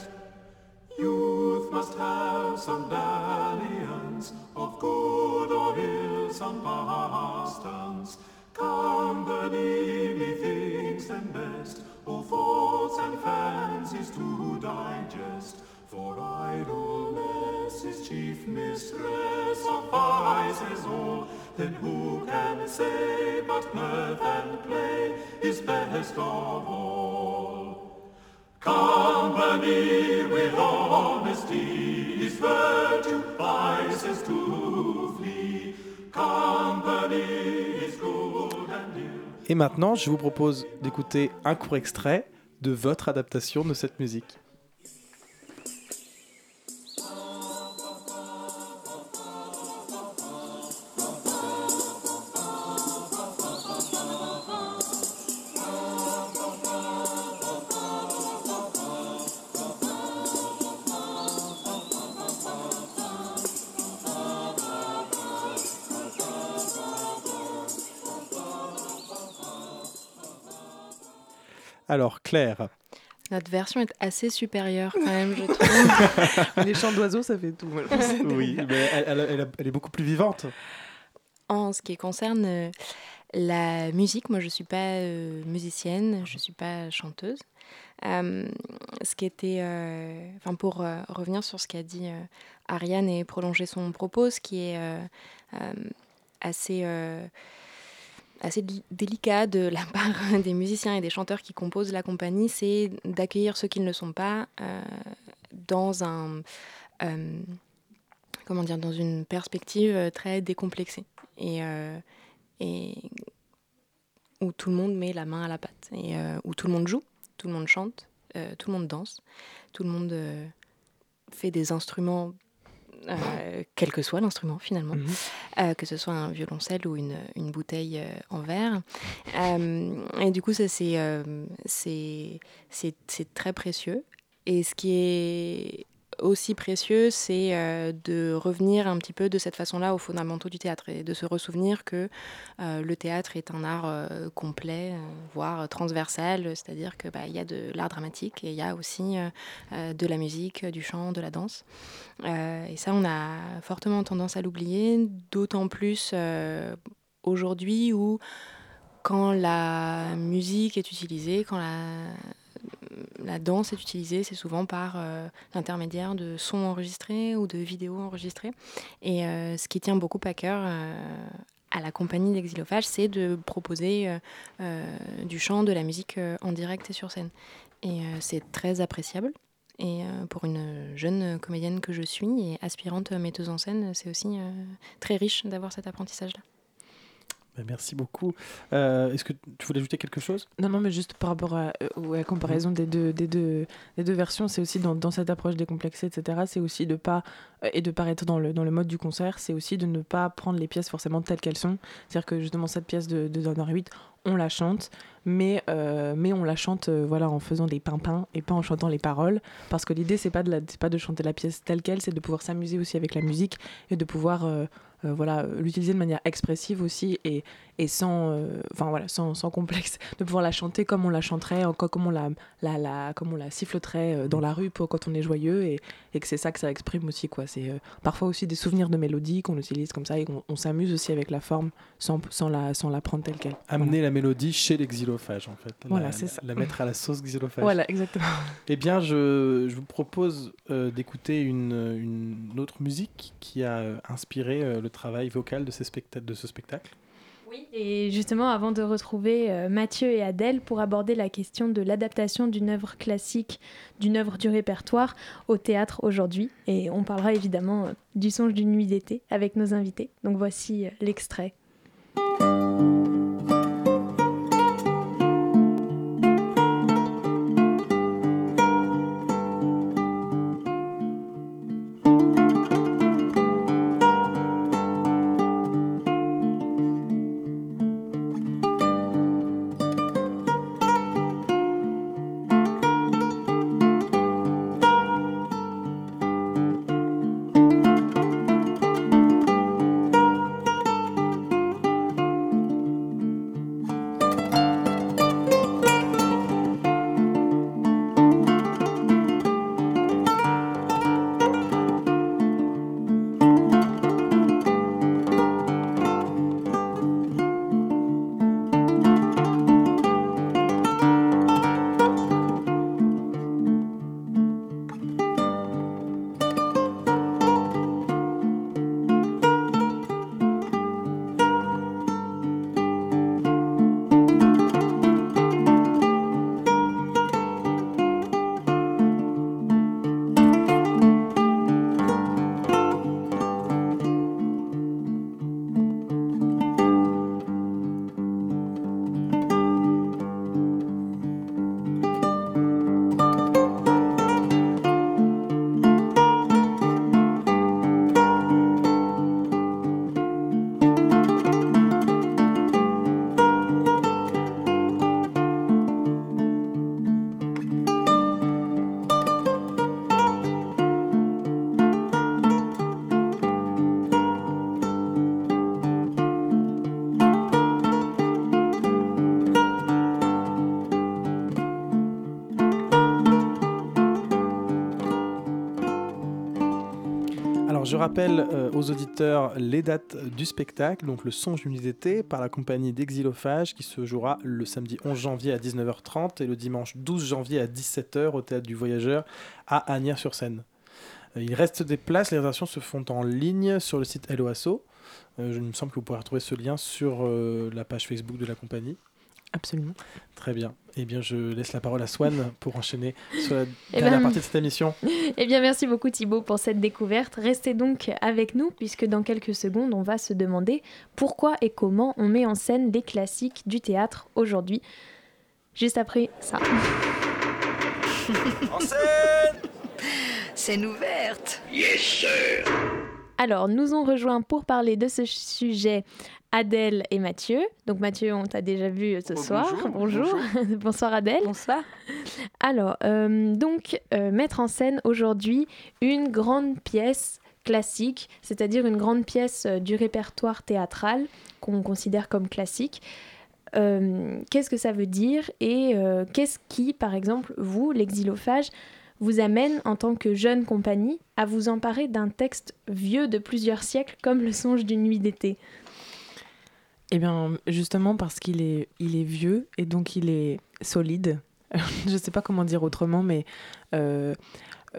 Youth must have some dalliance of good or ill, some pastimes. Company methinks them best, all thoughts and fancies to digest. For idleness is chief mistress of vices all. Then who can say but mirth and play is best of all? Company with honesty is virtue, vices to flee. Company Et maintenant, je vous propose d'écouter un court extrait de votre adaptation de cette musique. Notre version est assez supérieure quand même, je trouve. Les chants d'oiseaux, ça fait tout. oui, mais elle, elle- elle- elle est beaucoup plus vivante. En ce qui concerne euh, la musique, moi je ne suis pas euh, musicienne, je ne suis pas chanteuse. Euh, ce qui était, euh, enfin pour euh, revenir sur ce qu'a dit euh, Ariane et prolonger son propos, ce qui est euh, euh, assez, euh, assez délicat de la part des musiciens et des chanteurs qui composent la compagnie, c'est d'accueillir ceux qui ne le sont pas euh, dans un euh, comment dire, dans une perspective euh, très décomplexée. Et, et où tout le monde met la main à la pâte. Et où tout le monde joue, tout le monde chante, tout le monde danse, tout le monde fait des instruments, euh, quel que soit l'instrument finalement, euh, que ce soit un violoncelle ou une, une bouteille euh, en verre. Et du coup, ça c'est très précieux. Et ce qui est aussi précieux, c'est euh, de revenir un petit peu de cette façon-là aux fondamentaux du théâtre et de se ressouvenir que euh, le théâtre est un art euh, complet, voire transversal, c'est-à-dire que bah, y a de l'art dramatique et il y a aussi de la musique, du chant, de la danse. Et ça, on a fortement tendance à l'oublier, d'autant plus aujourd'hui où quand la musique est utilisée, quand la, la danse est utilisée, c'est souvent par euh, l'intermédiaire de sons enregistrés ou de vidéos enregistrées. Et euh, ce qui tient beaucoup à cœur euh, à la compagnie d'Exilophage, c'est de proposer euh, euh, du chant, de la musique euh, en direct et sur scène. Et euh, c'est très appréciable. Et euh, pour une jeune comédienne que je suis et aspirante metteuse en scène, c'est aussi euh, très riche d'avoir cet apprentissage-là. Ben, merci beaucoup. Euh, Est-ce que tu voulais ajouter quelque chose? Non, non, mais juste par rapport à, euh, à la comparaison des deux, des deux, des deux versions, c'est aussi dans, dans cette approche décomplexée, etc., c'est aussi de pas, euh, et de pas être dans le, dans le mode du concert, c'est aussi de ne pas prendre les pièces forcément telles qu'elles sont. C'est-à-dire que justement, cette pièce de, de Donner 8, on la chante, mais, euh, mais on la chante euh, voilà, en faisant des pimpins et pas en chantant les paroles, parce que l'idée, c'est pas, de la- pas de chanter la pièce telle qu'elle, c'est de pouvoir s'amuser aussi avec la musique et de pouvoir euh, voilà, l'utiliser de manière expressive aussi et, et sans, euh, enfin, voilà, sans, sans complexe, de pouvoir la chanter comme on la chanterait, comme on la, la, la, comme on la siffleterait euh, dans la rue pour quand on est joyeux et, et que c'est ça que ça exprime aussi. Quoi. C'est euh, parfois aussi des souvenirs de mélodie qu'on utilise comme ça et qu'on on s'amuse aussi avec la forme sans, sans, la, sans la prendre telle qu'elle. Amener la mélodie chez l'exilophage, en fait. Voilà, c'est ça. La mettre à la sauce xylophage. Voilà, exactement. Eh bien, je, je vous propose euh, d'écouter une, une autre musique qui a inspiré le travail vocal de, ces specta- de ce spectacle. Et justement, avant de retrouver euh, Mathieu et Adèle pour aborder la question de l'adaptation d'une œuvre classique, d'une œuvre du répertoire au théâtre aujourd'hui, et on parlera évidemment euh, du songe d'une nuit d'été avec nos invités. Donc voici euh, l'extrait. Je rappelle euh, aux auditeurs les dates du spectacle, donc le Songe d'une d'été par la compagnie d'Exilophage qui se jouera le samedi 11 janvier à 19h30 et le dimanche 12 janvier à 17h au théâtre du Voyageur à Agnières-sur-Seine. Euh, il reste des places, les réservations se font en ligne sur le site LOASO. Euh, il me semble que vous pourrez retrouver ce lien sur la page Facebook de la compagnie. Absolument. Très bien. Eh bien, je laisse la parole à Swan pour enchaîner sur la Eh dernière ben, partie de cette émission. Eh bien, merci beaucoup Thibaut pour cette découverte. Restez donc avec nous puisque dans quelques secondes, on va se demander pourquoi et comment on met en scène les classiques du théâtre aujourd'hui. Juste après ça. En scène Scène ouverte Yes, sir. Alors, nous ont rejoint pour parler de ce sujet Adèle et Mathieu. Donc Mathieu, on t'a déjà vu ce Oh, soir. bonjour, Bonsoir Adèle. Bonsoir. Alors, euh, donc, euh, mettre en scène aujourd'hui une grande pièce classique, c'est-à-dire une grande pièce euh, du répertoire théâtral qu'on considère comme classique. Euh, qu'est-ce que ça veut dire et euh, qu'est-ce qui, par exemple, vous, l'exilophage, vous amène en tant que jeune compagnie à vous emparer d'un texte vieux de plusieurs siècles comme le songe d'une nuit d'été Eh bien, justement parce qu'il est, il est vieux et donc il est solide. Je ne sais pas comment dire autrement, mais euh,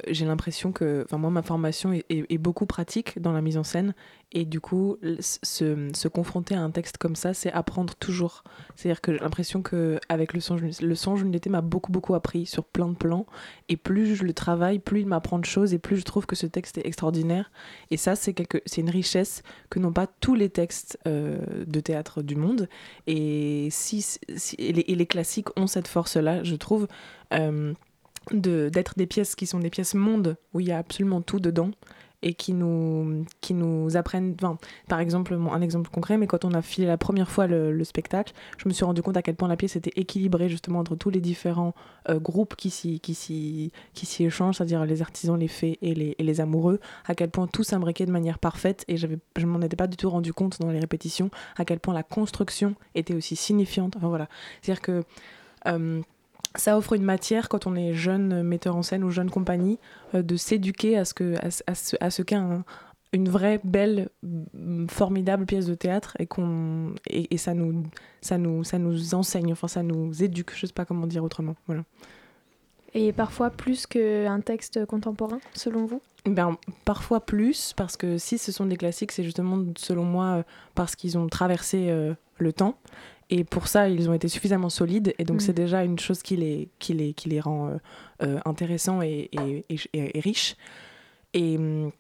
j'ai l'impression que, enfin moi, ma formation est, beaucoup pratique dans la mise en scène et du coup, se, confronter à un texte comme ça, c'est apprendre toujours. C'est-à-dire que j'ai l'impression que avec le songe, le d'une été m'a beaucoup beaucoup appris sur plein de plans et plus je le travaille, plus il m'apprend de choses et plus je trouve que ce texte est extraordinaire. Et ça, c'est c'est une richesse que n'ont pas tous les textes euh, de théâtre du monde. Et si, et les classiques ont cette force-là, je trouve. euh, d'être des pièces qui sont des pièces mondes où il y a absolument tout dedans et qui nous qui nous apprennent enfin, par exemple un exemple concret mais quand on a filé la première fois le, le spectacle je me suis rendu compte à quel point la pièce était équilibrée justement entre tous les différents euh, groupes qui s'y qui s'y qui s'y échangent c'est-à-dire les artisans les fées et les, et les amoureux à quel point tout s'imbriquait de manière parfaite et j'avais je m'en étais pas du tout rendu compte dans les répétitions à quel point la construction était aussi signifiante enfin voilà. C'est à dire que euh, ça offre une matière quand on est jeune metteur en scène ou jeune compagnie euh, de s'éduquer à ce que ce- ce, qu'est un- une vraie belle mm, formidable pièce de théâtre et qu'on et, et ça nous ça nous ça nous enseigne enfin ça nous éduque je sais pas comment dire autrement voilà Et parfois plus qu'un texte contemporain, selon vous? Ben, parfois plus, parce que si ce sont des classiques, c'est justement, selon moi, euh, parce qu'ils ont traversé euh, le temps. Et pour ça, ils ont été suffisamment solides. Et donc, Mm. c'est déjà une chose qui les, qui les, qui les rend euh, euh, intéressants et, et, et- et- et riches. Et, hum,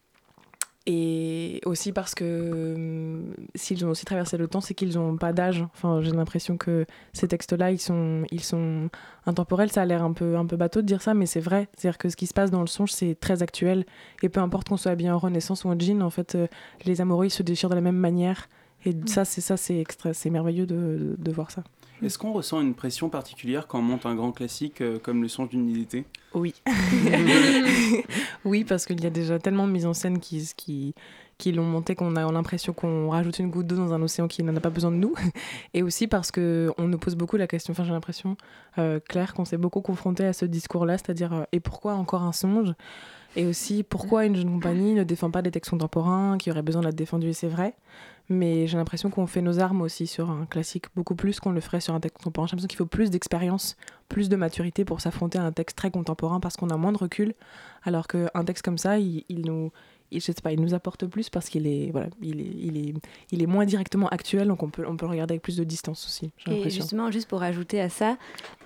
et aussi parce que hum, s'ils ont aussi traversé le temps, c'est qu'ils n'ont pas d'âge. Enfin, j'ai l'impression que ces textes-là, ils sont, ils sont intemporels. Ça a l'air un peu, un peu bateau de dire ça, mais c'est vrai. C'est-à-dire que ce qui se passe dans le songe, c'est très actuel. Et peu importe qu'on soit bien en Renaissance ou en jean, en fait, euh, les amoureux, ils se déchirent de la même manière. Et ça, c'est ça, c'est extra, c'est merveilleux de, de, de voir ça. Est-ce qu'on ressent une pression particulière quand on monte un grand classique euh, comme Le songe d'une d'été Oui. oui, parce qu'il y a déjà tellement de mises en scène qui, l'ont monté qu'on a l'impression qu'on rajoute une goutte d'eau dans un océan qui n'en a pas besoin de nous. Et aussi parce qu'on nous pose beaucoup la question, enfin j'ai l'impression, euh, Claire, qu'on s'est beaucoup confronté à ce discours-là, c'est-à-dire euh, et pourquoi encore un songe? Et aussi pourquoi une jeune compagnie ne défend pas des textes contemporains qui auraient besoin d'être défendus, et c'est vrai. Mais j'ai l'impression qu'on fait nos armes aussi sur un classique beaucoup plus qu'on le ferait sur un texte contemporain. J'ai l'impression qu'il faut plus d'expérience, plus de maturité pour s'affronter à un texte très contemporain parce qu'on a moins de recul. Alors qu'un texte comme ça, il, il nous, il, je sais pas, il nous apporte plus parce qu'il est, voilà, il est, il est, il est moins directement actuel, donc on peut, on peut le regarder avec plus de distance aussi. Et justement, juste pour ajouter à ça,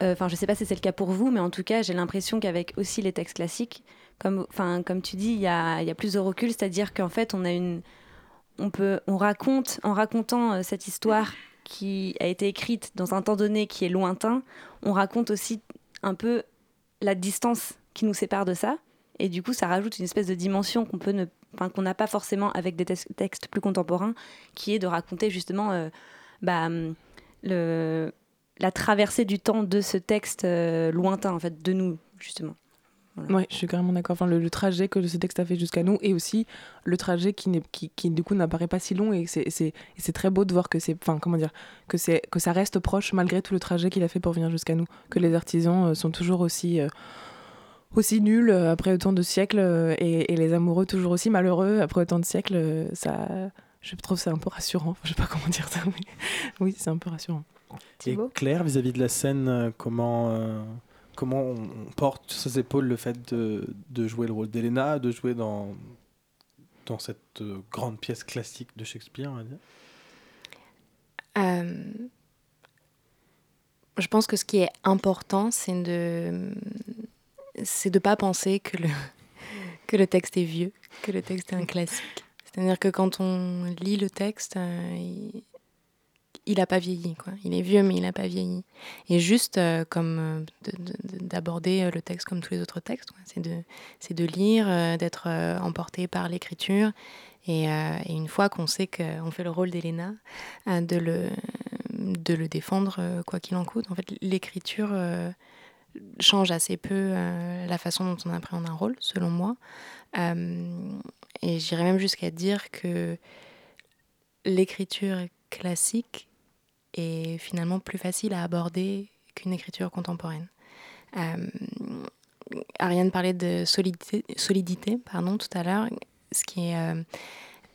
euh, enfin, je sais pas si c'est le cas pour vous, mais en tout cas, j'ai l'impression qu'avec aussi les textes classiques, comme, comme tu dis, il y a, plus de recul, c'est-à-dire qu'en fait, on a une, on peut, on raconte, en racontant euh, cette histoire qui a été écrite dans un temps donné qui est lointain, on raconte aussi un peu la distance qui nous sépare de ça, et du coup, ça rajoute une espèce de dimension qu'on peut ne, qu'on n'a pas forcément avec des tes- textes plus contemporains, qui est de raconter justement, euh, bah, le, la traversée du temps de ce texte euh, lointain, en fait, de nous, justement. Ouais, je suis carrément d'accord. Enfin, le, le trajet que ce texte a fait jusqu'à nous et aussi le trajet qui, n'est- qui, qui du coup n'apparaît pas si long et c'est, c'est, c'est très beau de voir que c'est, enfin comment dire, que c'est que ça reste proche malgré tout le trajet qu'il a fait pour venir jusqu'à nous. Que les artisans euh, sont toujours aussi euh, aussi nul après autant de siècles et, les amoureux toujours aussi malheureux après autant de siècles, ça, je trouve ça un peu rassurant. Je sais pas comment dire ça, mais oui, c'est un peu rassurant. Et Claire, vis-à-vis de la scène, comment, comment on, porte sur ses épaules le fait de, jouer le rôle d'Elena, de jouer dans, dans cette grande pièce classique de Shakespeare, on va dire? Je pense que ce qui est important, c'est de c'est de pas penser que le que le texte est vieux, que le texte est un classique. C'est-à-dire que quand on lit le texte, euh, il n'a pas vieilli. Quoi. Il est vieux, mais il n'a pas vieilli. Et juste euh, comme euh, d'aborder le texte comme tous les autres textes, c'est de, lire, d'être emporté par l'écriture. Et, une fois qu'on sait qu'on fait le rôle d'Elena, de le, défendre euh, quoi qu'il en coûte. En fait, l'écriture euh, change assez peu euh, la façon dont on appréhende un rôle, selon moi. et j'irais même jusqu'à dire que l'écriture classique est finalement plus facile à aborder qu'une écriture contemporaine. Ariane parlait de solidité, solidité pardon, tout à l'heure, ce qui est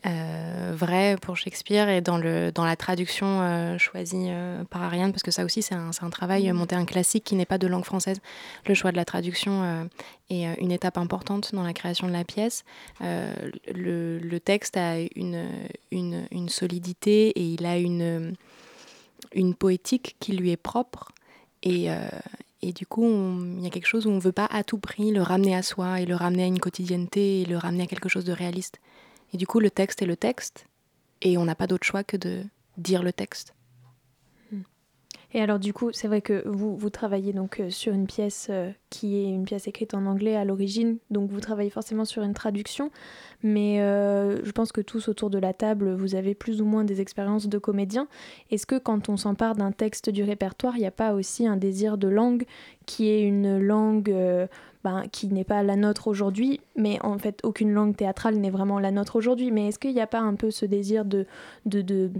euh, vrai pour Shakespeare et dans, le, dans la traduction euh, choisie euh, par Ariane, parce que ça aussi c'est un, un, travail, mm. monter un classique qui n'est pas de langue française. Le choix de la traduction est une étape importante dans la création de la pièce. Le, le, texte a une, une, une, solidité et il a une, une poétique qui lui est propre. Et, et du coup, il y a quelque chose où on ne veut pas à tout prix le ramener à soi et le ramener à une quotidienneté et le ramener à quelque chose de réaliste. Et du coup, le texte est le texte, et on n'a pas d'autre choix que de dire le texte. Et alors du coup, c'est vrai que vous, travaillez donc euh, sur une pièce euh, qui est une pièce écrite en anglais à l'origine, donc vous travaillez forcément sur une traduction, mais euh, je pense que tous autour de la table, vous avez plus ou moins des expériences de comédien. Est-ce que quand on s'empare d'un texte du répertoire, il n'y a pas aussi un désir de langue qui est une langue ben, qui n'est pas la nôtre aujourd'hui, mais en fait aucune langue théâtrale n'est vraiment la nôtre aujourd'hui. Mais est-ce qu'il n'y a pas un peu ce désir de, de, de,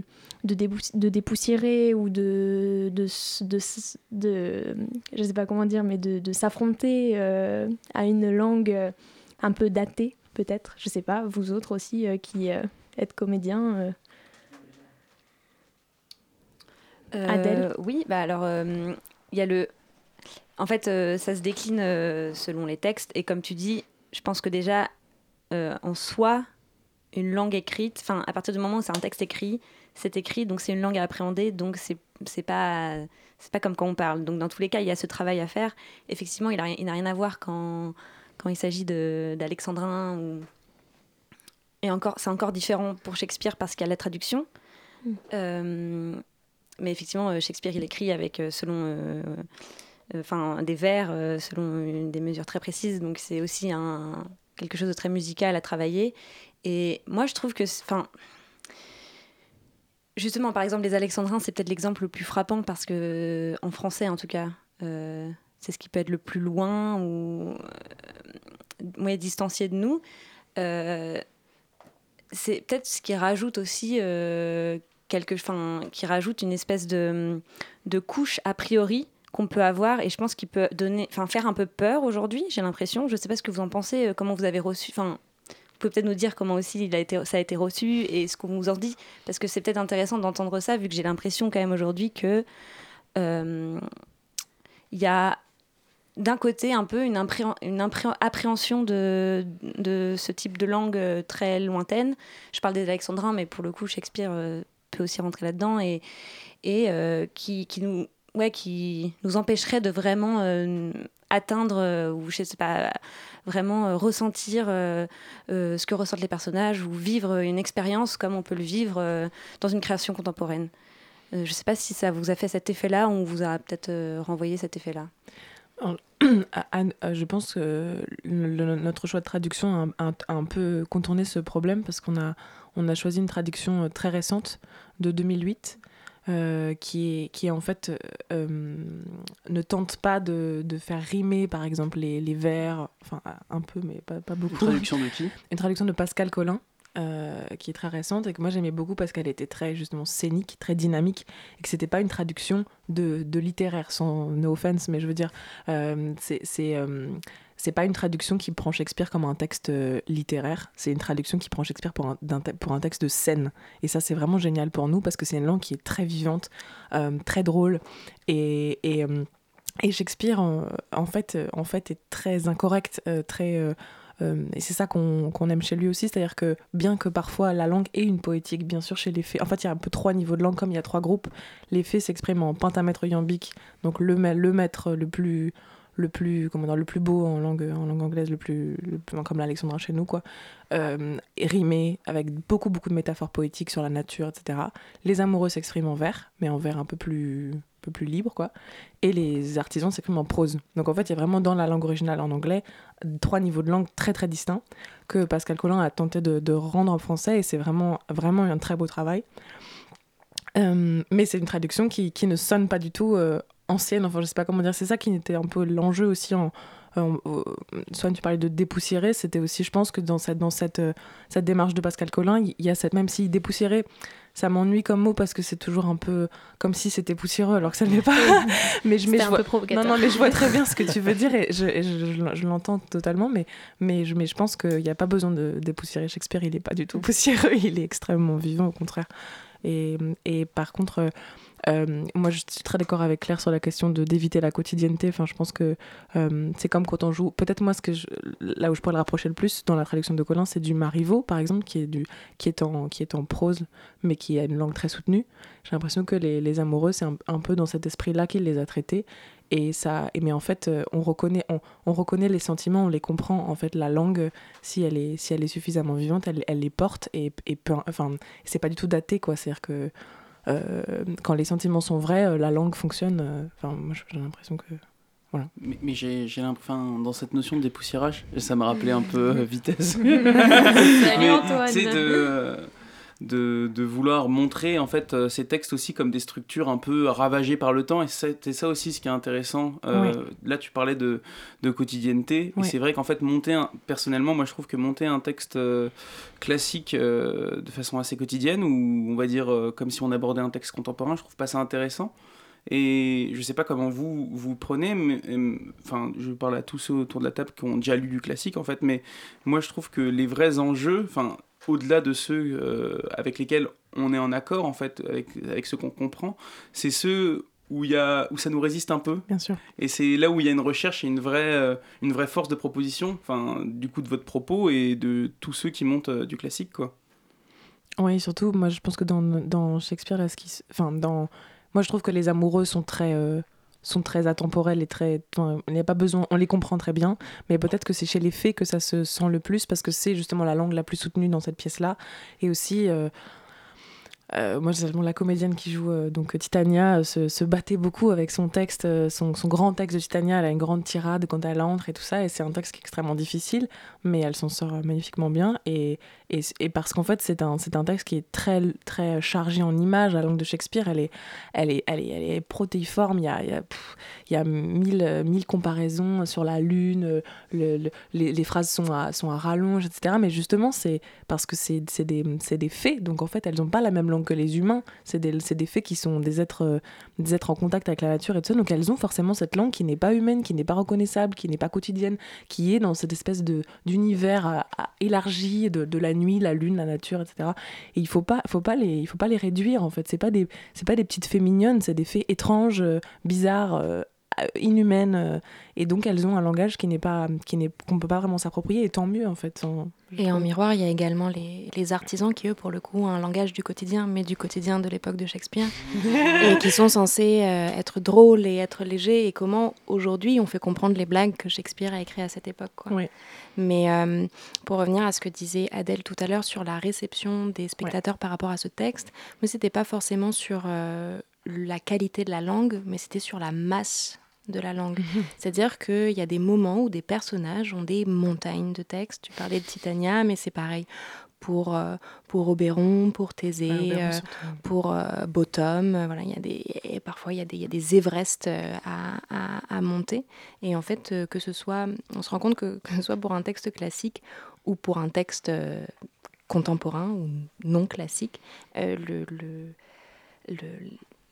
de, dépoussiérer ou de, de, de, de, je sais pas comment dire, mais de, s'affronter euh, à une langue euh, un peu datée peut-être, je sais pas, vous autres aussi euh, qui êtes comédiens Adèle. Oui, bah alors il y a le en fait, euh, ça se décline euh, selon les textes. Et comme tu dis, je pense que déjà, euh, en soi, une langue écrite, enfin, à partir du moment où c'est un texte écrit, c'est écrit, donc c'est une langue à appréhender, donc c'est, c'est pas c'est pas comme quand on parle. Donc dans tous les cas, il y a ce travail à faire. Effectivement, il, n'a rien à voir quand, quand il s'agit de, d'alexandrin ou... Et encore, c'est encore différent pour Shakespeare parce qu'il y a la traduction. Mm. mais effectivement, Shakespeare, il écrit avec, selon enfin des vers euh, selon des mesures très précises. Donc c'est aussi quelque chose de très musical à travailler. Et moi, je trouve que, enfin, justement, par exemple, les alexandrins, c'est peut-être l'exemple le plus frappant parce que, en français en tout cas, euh, c'est ce qui peut être le plus loin ou euh, distancié de nous. c'est peut-être ce qui rajoute aussi quelque, enfin, qui rajoute une espèce de, de couche a priori qu'on peut avoir et je pense qu'il peut donner, enfin faire un peu peur aujourd'hui. J'ai l'impression. Je ne sais pas ce que vous en pensez, euh, comment vous avez reçu. Enfin, vous pouvez peut-être nous dire comment aussi il a été, ça a été reçu et ce qu'on vous en dit, parce que c'est peut-être intéressant d'entendre ça vu que j'ai l'impression quand même aujourd'hui que euh, il y a d'un côté un peu une, une appréhension de, ce type de langue euh, très lointaine. Je parle des alexandrins, mais pour le coup, Shakespeare peut aussi rentrer là-dedans et, qui, nous ouais, qui nous empêcherait de vraiment euh, atteindre euh, ou je sais pas vraiment euh, ressentir ce que ressentent les personnages ou vivre une expérience comme on peut le vivre dans une création contemporaine. je ne sais pas si ça vous a fait cet effet-là ou on vous a peut-être renvoyé cet effet-là. je pense que notre choix de traduction a, un peu contourné ce problème parce qu'on a, on a choisi une traduction très récente de 2008 euh, qui, est, qui est en fait euh, ne tente pas de, de, faire rimer par exemple les, les vers, enfin un peu mais pas, pas beaucoup. Une traduction de qui? Une traduction de Pascal Collin. Euh, qui est très récente et que moi j'aimais beaucoup parce qu'elle était très justement scénique, très dynamique et que c'était pas une traduction de, de, littéraire, sans no offense, mais je veux dire, c'est c'est pas une traduction qui prend Shakespeare comme un texte euh, littéraire, c'est une traduction qui prend Shakespeare pour un, texte de scène. Et ça, c'est vraiment génial pour nous parce que c'est une langue qui est très vivante, euh, très drôle. Et, et Shakespeare, en, fait, en fait, est très incorrect, très. et c'est ça qu'on aime chez lui aussi, c'est-à-dire que bien que parfois la langue ait une poétique, bien sûr chez les fées, en fait il y a un peu trois niveaux de langue, comme il y a trois groupes, les fées s'expriment en pentamètre iambique, donc le, le maître le plus le plus comment dire, le plus beau en langue en langue anglaise le plus, comme l'alexandrin chez nous quoi. Euh, rimé avec beaucoup beaucoup de métaphores poétiques sur la nature etc les amoureux s'expriment en vers mais en vers un peu plus peu plus libre quoi. Et les artisans s'expriment en prose. Donc en fait il y a vraiment dans la langue originale en anglais trois niveaux de langue très très distincts que Pascal Collin a tenté de, de rendre en français et c'est vraiment vraiment un très beau travail. Euh, mais c'est une traduction qui, qui, ne sonne pas du tout euh, ancienne, enfin je sais pas comment dire, c'est ça qui était un peu l'enjeu aussi en, soit tu parlais de dépoussiérer, c'était aussi, je pense que dans cette, dans cette, euh, cette démarche de Pascal Collin, il y a cette, même si dépoussiérer, ça m'ennuie comme mot parce que c'est toujours un peu comme si c'était poussiéreux alors que ça ne l'est pas. mais je, mais je vois, non, non, mais je vois très bien ce que tu veux dire et je, je, je, l'entends totalement, mais, mais, je, mais je pense qu'il n'y a pas besoin de dépoussiérer Shakespeare, il n'est pas du tout poussiéreux, il est extrêmement vivant au contraire. Et, et par contre, euh, moi, je suis très d'accord avec Claire sur la question de d'éviter la quotidienneté. Enfin, je pense que euh, c'est comme quand on joue. Peut-être moi, ce que là où je pourrais le rapprocher le plus dans la traduction de Colin, c'est du Marivaux, par exemple, qui est du qui est en qui est en prose, mais qui a une langue très soutenue. J'ai l'impression que les, les amoureux, c'est un, peu dans cet esprit-là qu'il les a traités. Et ça, mais en fait, euh, on reconnaît, on, on, reconnaît les sentiments, on les comprend. En fait, la langue, si elle est, si elle est suffisamment vivante, elle, les porte et, et enfin, c'est pas du tout daté, quoi. C'est-à-dire que euh, quand les sentiments sont vrais, euh, la langue fonctionne. Euh, enfin, moi, j'ai l'impression que. Voilà. Mais, mais j'ai l'impression, dans cette notion de dépoussiérage, ça m'a rappelé un peu vitesse. Salut Antoine. De, de, de, vouloir montrer en fait euh, ces textes aussi comme des structures un peu ravagées par le temps. Et c'était ça aussi ce qui est intéressant. Euh, là tu parlais de, de quotidienneté. Et c'est vrai qu'en fait monter un, personnellement moi je trouve que monter un texte euh, classique de façon assez quotidienne ou on va dire comme si on abordait un texte contemporain je trouve pas ça intéressant. Et je sais pas comment vous vous prenez, mais enfin, je parle à tous ceux autour de la table qui ont déjà lu du classique en fait, mais moi je trouve que les vrais enjeux, enfin, au-delà de ceux euh, avec lesquels on est en accord, en fait, avec, avec ceux qu'on comprend, c'est ceux où, y a, où ça nous résiste un peu. Bien sûr. Et c'est là où il y a une recherche et une vraie, euh, une vraie force de proposition, enfin, du coup, de votre propos et de tous ceux qui montent euh, du classique, quoi. Oui, surtout, moi, je pense que dans, dans Shakespeare, enfin, dans... moi, je trouve que les amoureux sont très sont très atemporels et très. il n'y a pas besoin, on les comprend très bien, mais peut-être que c'est chez les faits que ça se sent le plus parce que c'est justement la langue la plus soutenue dans cette pièce-là. Et aussi, euh, euh, moi, la comédienne qui joue euh, donc Titania euh, se, battait beaucoup avec son texte, son, grand texte de Titania. Elle a une grande tirade quand elle entre et tout ça, et c'est un texte qui est extrêmement difficile, mais elle s'en sort magnifiquement bien. Et, et, parce qu'en fait, c'est un, un texte qui est très, très chargé en images. La langue de Shakespeare, elle est, elle est, elle est, elle est protéiforme. Il y a, il y a, mille, mille comparaisons sur la lune. Le, les, phrases sont à, sont à rallonge, etc. Mais justement, c'est parce que c'est, des, des faits. Donc en fait, elles n'ont pas la même langue que les humains. C'est des, des, faits qui sont des êtres, euh, des êtres en contact avec la nature et. Donc elles ont forcément cette langue qui n'est pas humaine, qui n'est pas reconnaissable, qui n'est pas quotidienne, qui est dans cette espèce d'univers élargi de, la nuit, la lune, la nature, etc. Et il faut pas, faut pas les, faut pas les réduire en fait. C'est pas des, pas des petites fées mignonnes, c'est des fées étranges, euh, bizarres. Euh, inhumaines et donc elles ont un langage qui n'est pas qui n'est qu'on peut pas vraiment s'approprier et tant mieux en fait et en miroir, il y a également les, les, artisans qui, eux, pour le coup, ont un langage du quotidien, mais du quotidien de l'époque de Shakespeare, et qui sont censés euh, être drôles et être légers, et comment, aujourd'hui, on fait comprendre les blagues que Shakespeare a écrites à cette époque. Quoi. Mais euh, pour revenir à ce que disait Adèle tout à l'heure sur la réception des spectateurs par rapport à ce texte, moi, c'était pas forcément sur euh, la qualité de la langue, mais c'était sur la masse de la langue. Mhm. C'est-à-dire qu'il y a des moments où des personnages ont des montagnes de textes. Tu parlais de Titania, mais c'est pareil pour, euh, pour Oberon, pour Thésée, euh, pour euh, Bottom. voilà, y a des, et parfois, il y, a des, y a des Everest à, à, monter. Et en fait, que ce soit, on se rend compte que, que ce soit pour un texte classique ou pour un texte contemporain ou non classique, le, le, le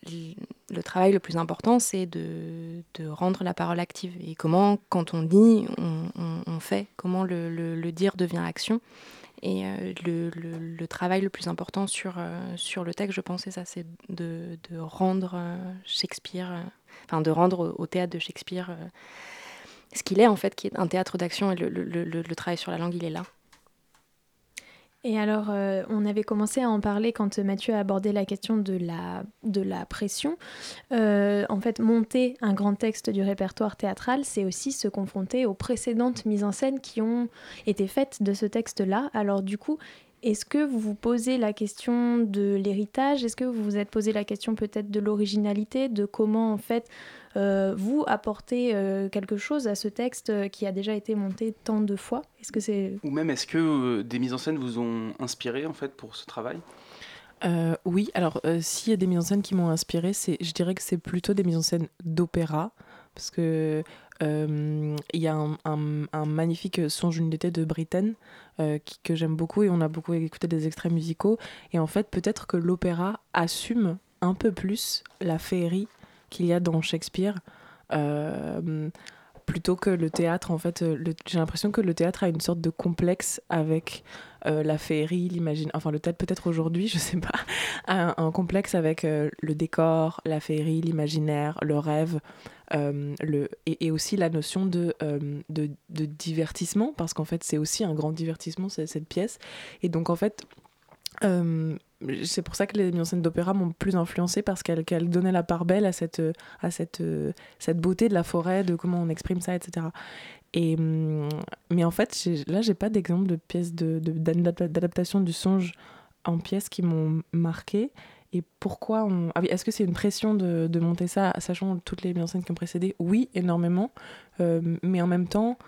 le travail le plus important, c'est de, de, rendre la parole active. Et comment, quand on dit, on, fait, comment le, le, dire devient action. Et euh, le, le, travail le plus important sur, euh, sur le texte, je pense, c'est ça, c'est de, de, rendre Shakespeare, enfin de rendre au, théâtre de Shakespeare ce qu'il est en fait, qui est un théâtre d'action et le, travail sur la langue, il est là. Et alors, euh, on avait commencé à en parler quand Mathieu a abordé la question de la, de la pression. Euh, en fait, monter un grand texte du répertoire théâtral, c'est aussi se confronter aux précédentes mises en scène qui ont été faites de ce texte-là. Alors du coup, est-ce que vous vous posez la question de l'héritage? Est-ce que vous vous êtes posé la question peut-être de l'originalité, de comment en fait vous apportez euh, quelque chose à ce texte euh, qui a déjà été monté tant de fois? Est-ce que c'est ou même est-ce que des mises en scène vous ont inspiré en fait pour ce travail? Oui, alors s'il y a des mises en scène qui m'ont inspiré, c'est, je dirais que c'est plutôt des mises en scène d'opéra, parce que il y a un, magnifique songe d'une été de Britten euh, que j'aime beaucoup et on a beaucoup écouté des extraits musicaux. Et en fait, peut-être que l'opéra assume un peu plus la féerie qu'il y a dans Shakespeare. Euh, plutôt que le théâtre, en fait, j'ai l'impression que le théâtre a une sorte de complexe avec euh, la féerie, l'imagine, enfin le théâtre peut-être aujourd'hui, je sais pas, un, complexe avec le décor, la féerie, l'imaginaire, le rêve, euh, le, et, aussi la notion de, euh, de, de, divertissement, parce qu'en fait c'est aussi un grand divertissement cette pièce. Et donc en fait, euh, c'est pour ça que les mises en scène d'opéra m'ont plus influencé parce qu'elles qu donnaient la part belle à cette, à cette, cette beauté de la forêt, de comment on exprime ça, etc. Et, hum, mais en fait, là, j'ai pas d'exemple de pièces d'adaptation de, du songe en pièces qui m'ont marqué. Et pourquoi on... Ah oui, est-ce que c'est une pression de, de, monter ça, sachant toutes les mises en scène qui ont précédé? Oui, énormément. Euh, mais en même temps,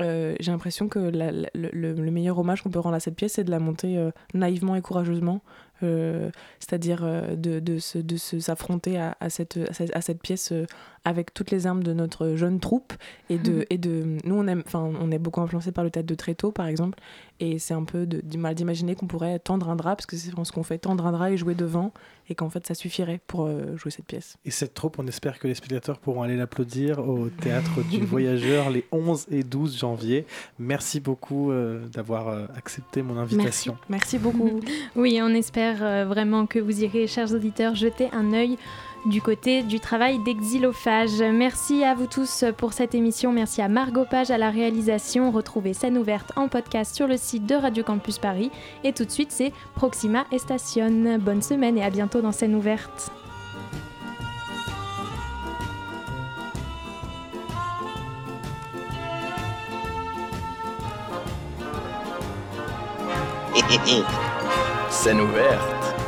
euh, j'ai l'impression que le, le, meilleur hommage qu'on peut rendre à cette pièce, c'est de la monter euh, naïvement et courageusement. c'est-à-dire de, de, de s'affronter à, à, cette, à, cette, pièce avec toutes les armes de notre jeune troupe et de, et de nous on aime on est beaucoup influencé par le théâtre de Tréteau par exemple et c'est un peu de, du mal d'imaginer qu'on pourrait tendre un drap parce que c'est ce qu'on fait tendre un drap et jouer devant et qu'en fait ça suffirait pour euh, jouer cette pièce. Et cette troupe on espère que les spectateurs pourront aller l'applaudir au théâtre du voyageur les 11 et 12 janvier. Merci beaucoup euh, d'avoir euh, accepté mon invitation. Merci, merci beaucoup. Oui on espère vraiment que vous irez chers auditeurs jeter un œil du côté du travail d'exilophage. Merci à vous tous pour cette émission. Merci à Margot Page à la réalisation. Retrouvez scène ouverte en podcast sur le site de Radio Campus Paris. Et tout de suite, c'est Proxima et. Bonne semaine et à bientôt dans scène ouverte. scène ouverte.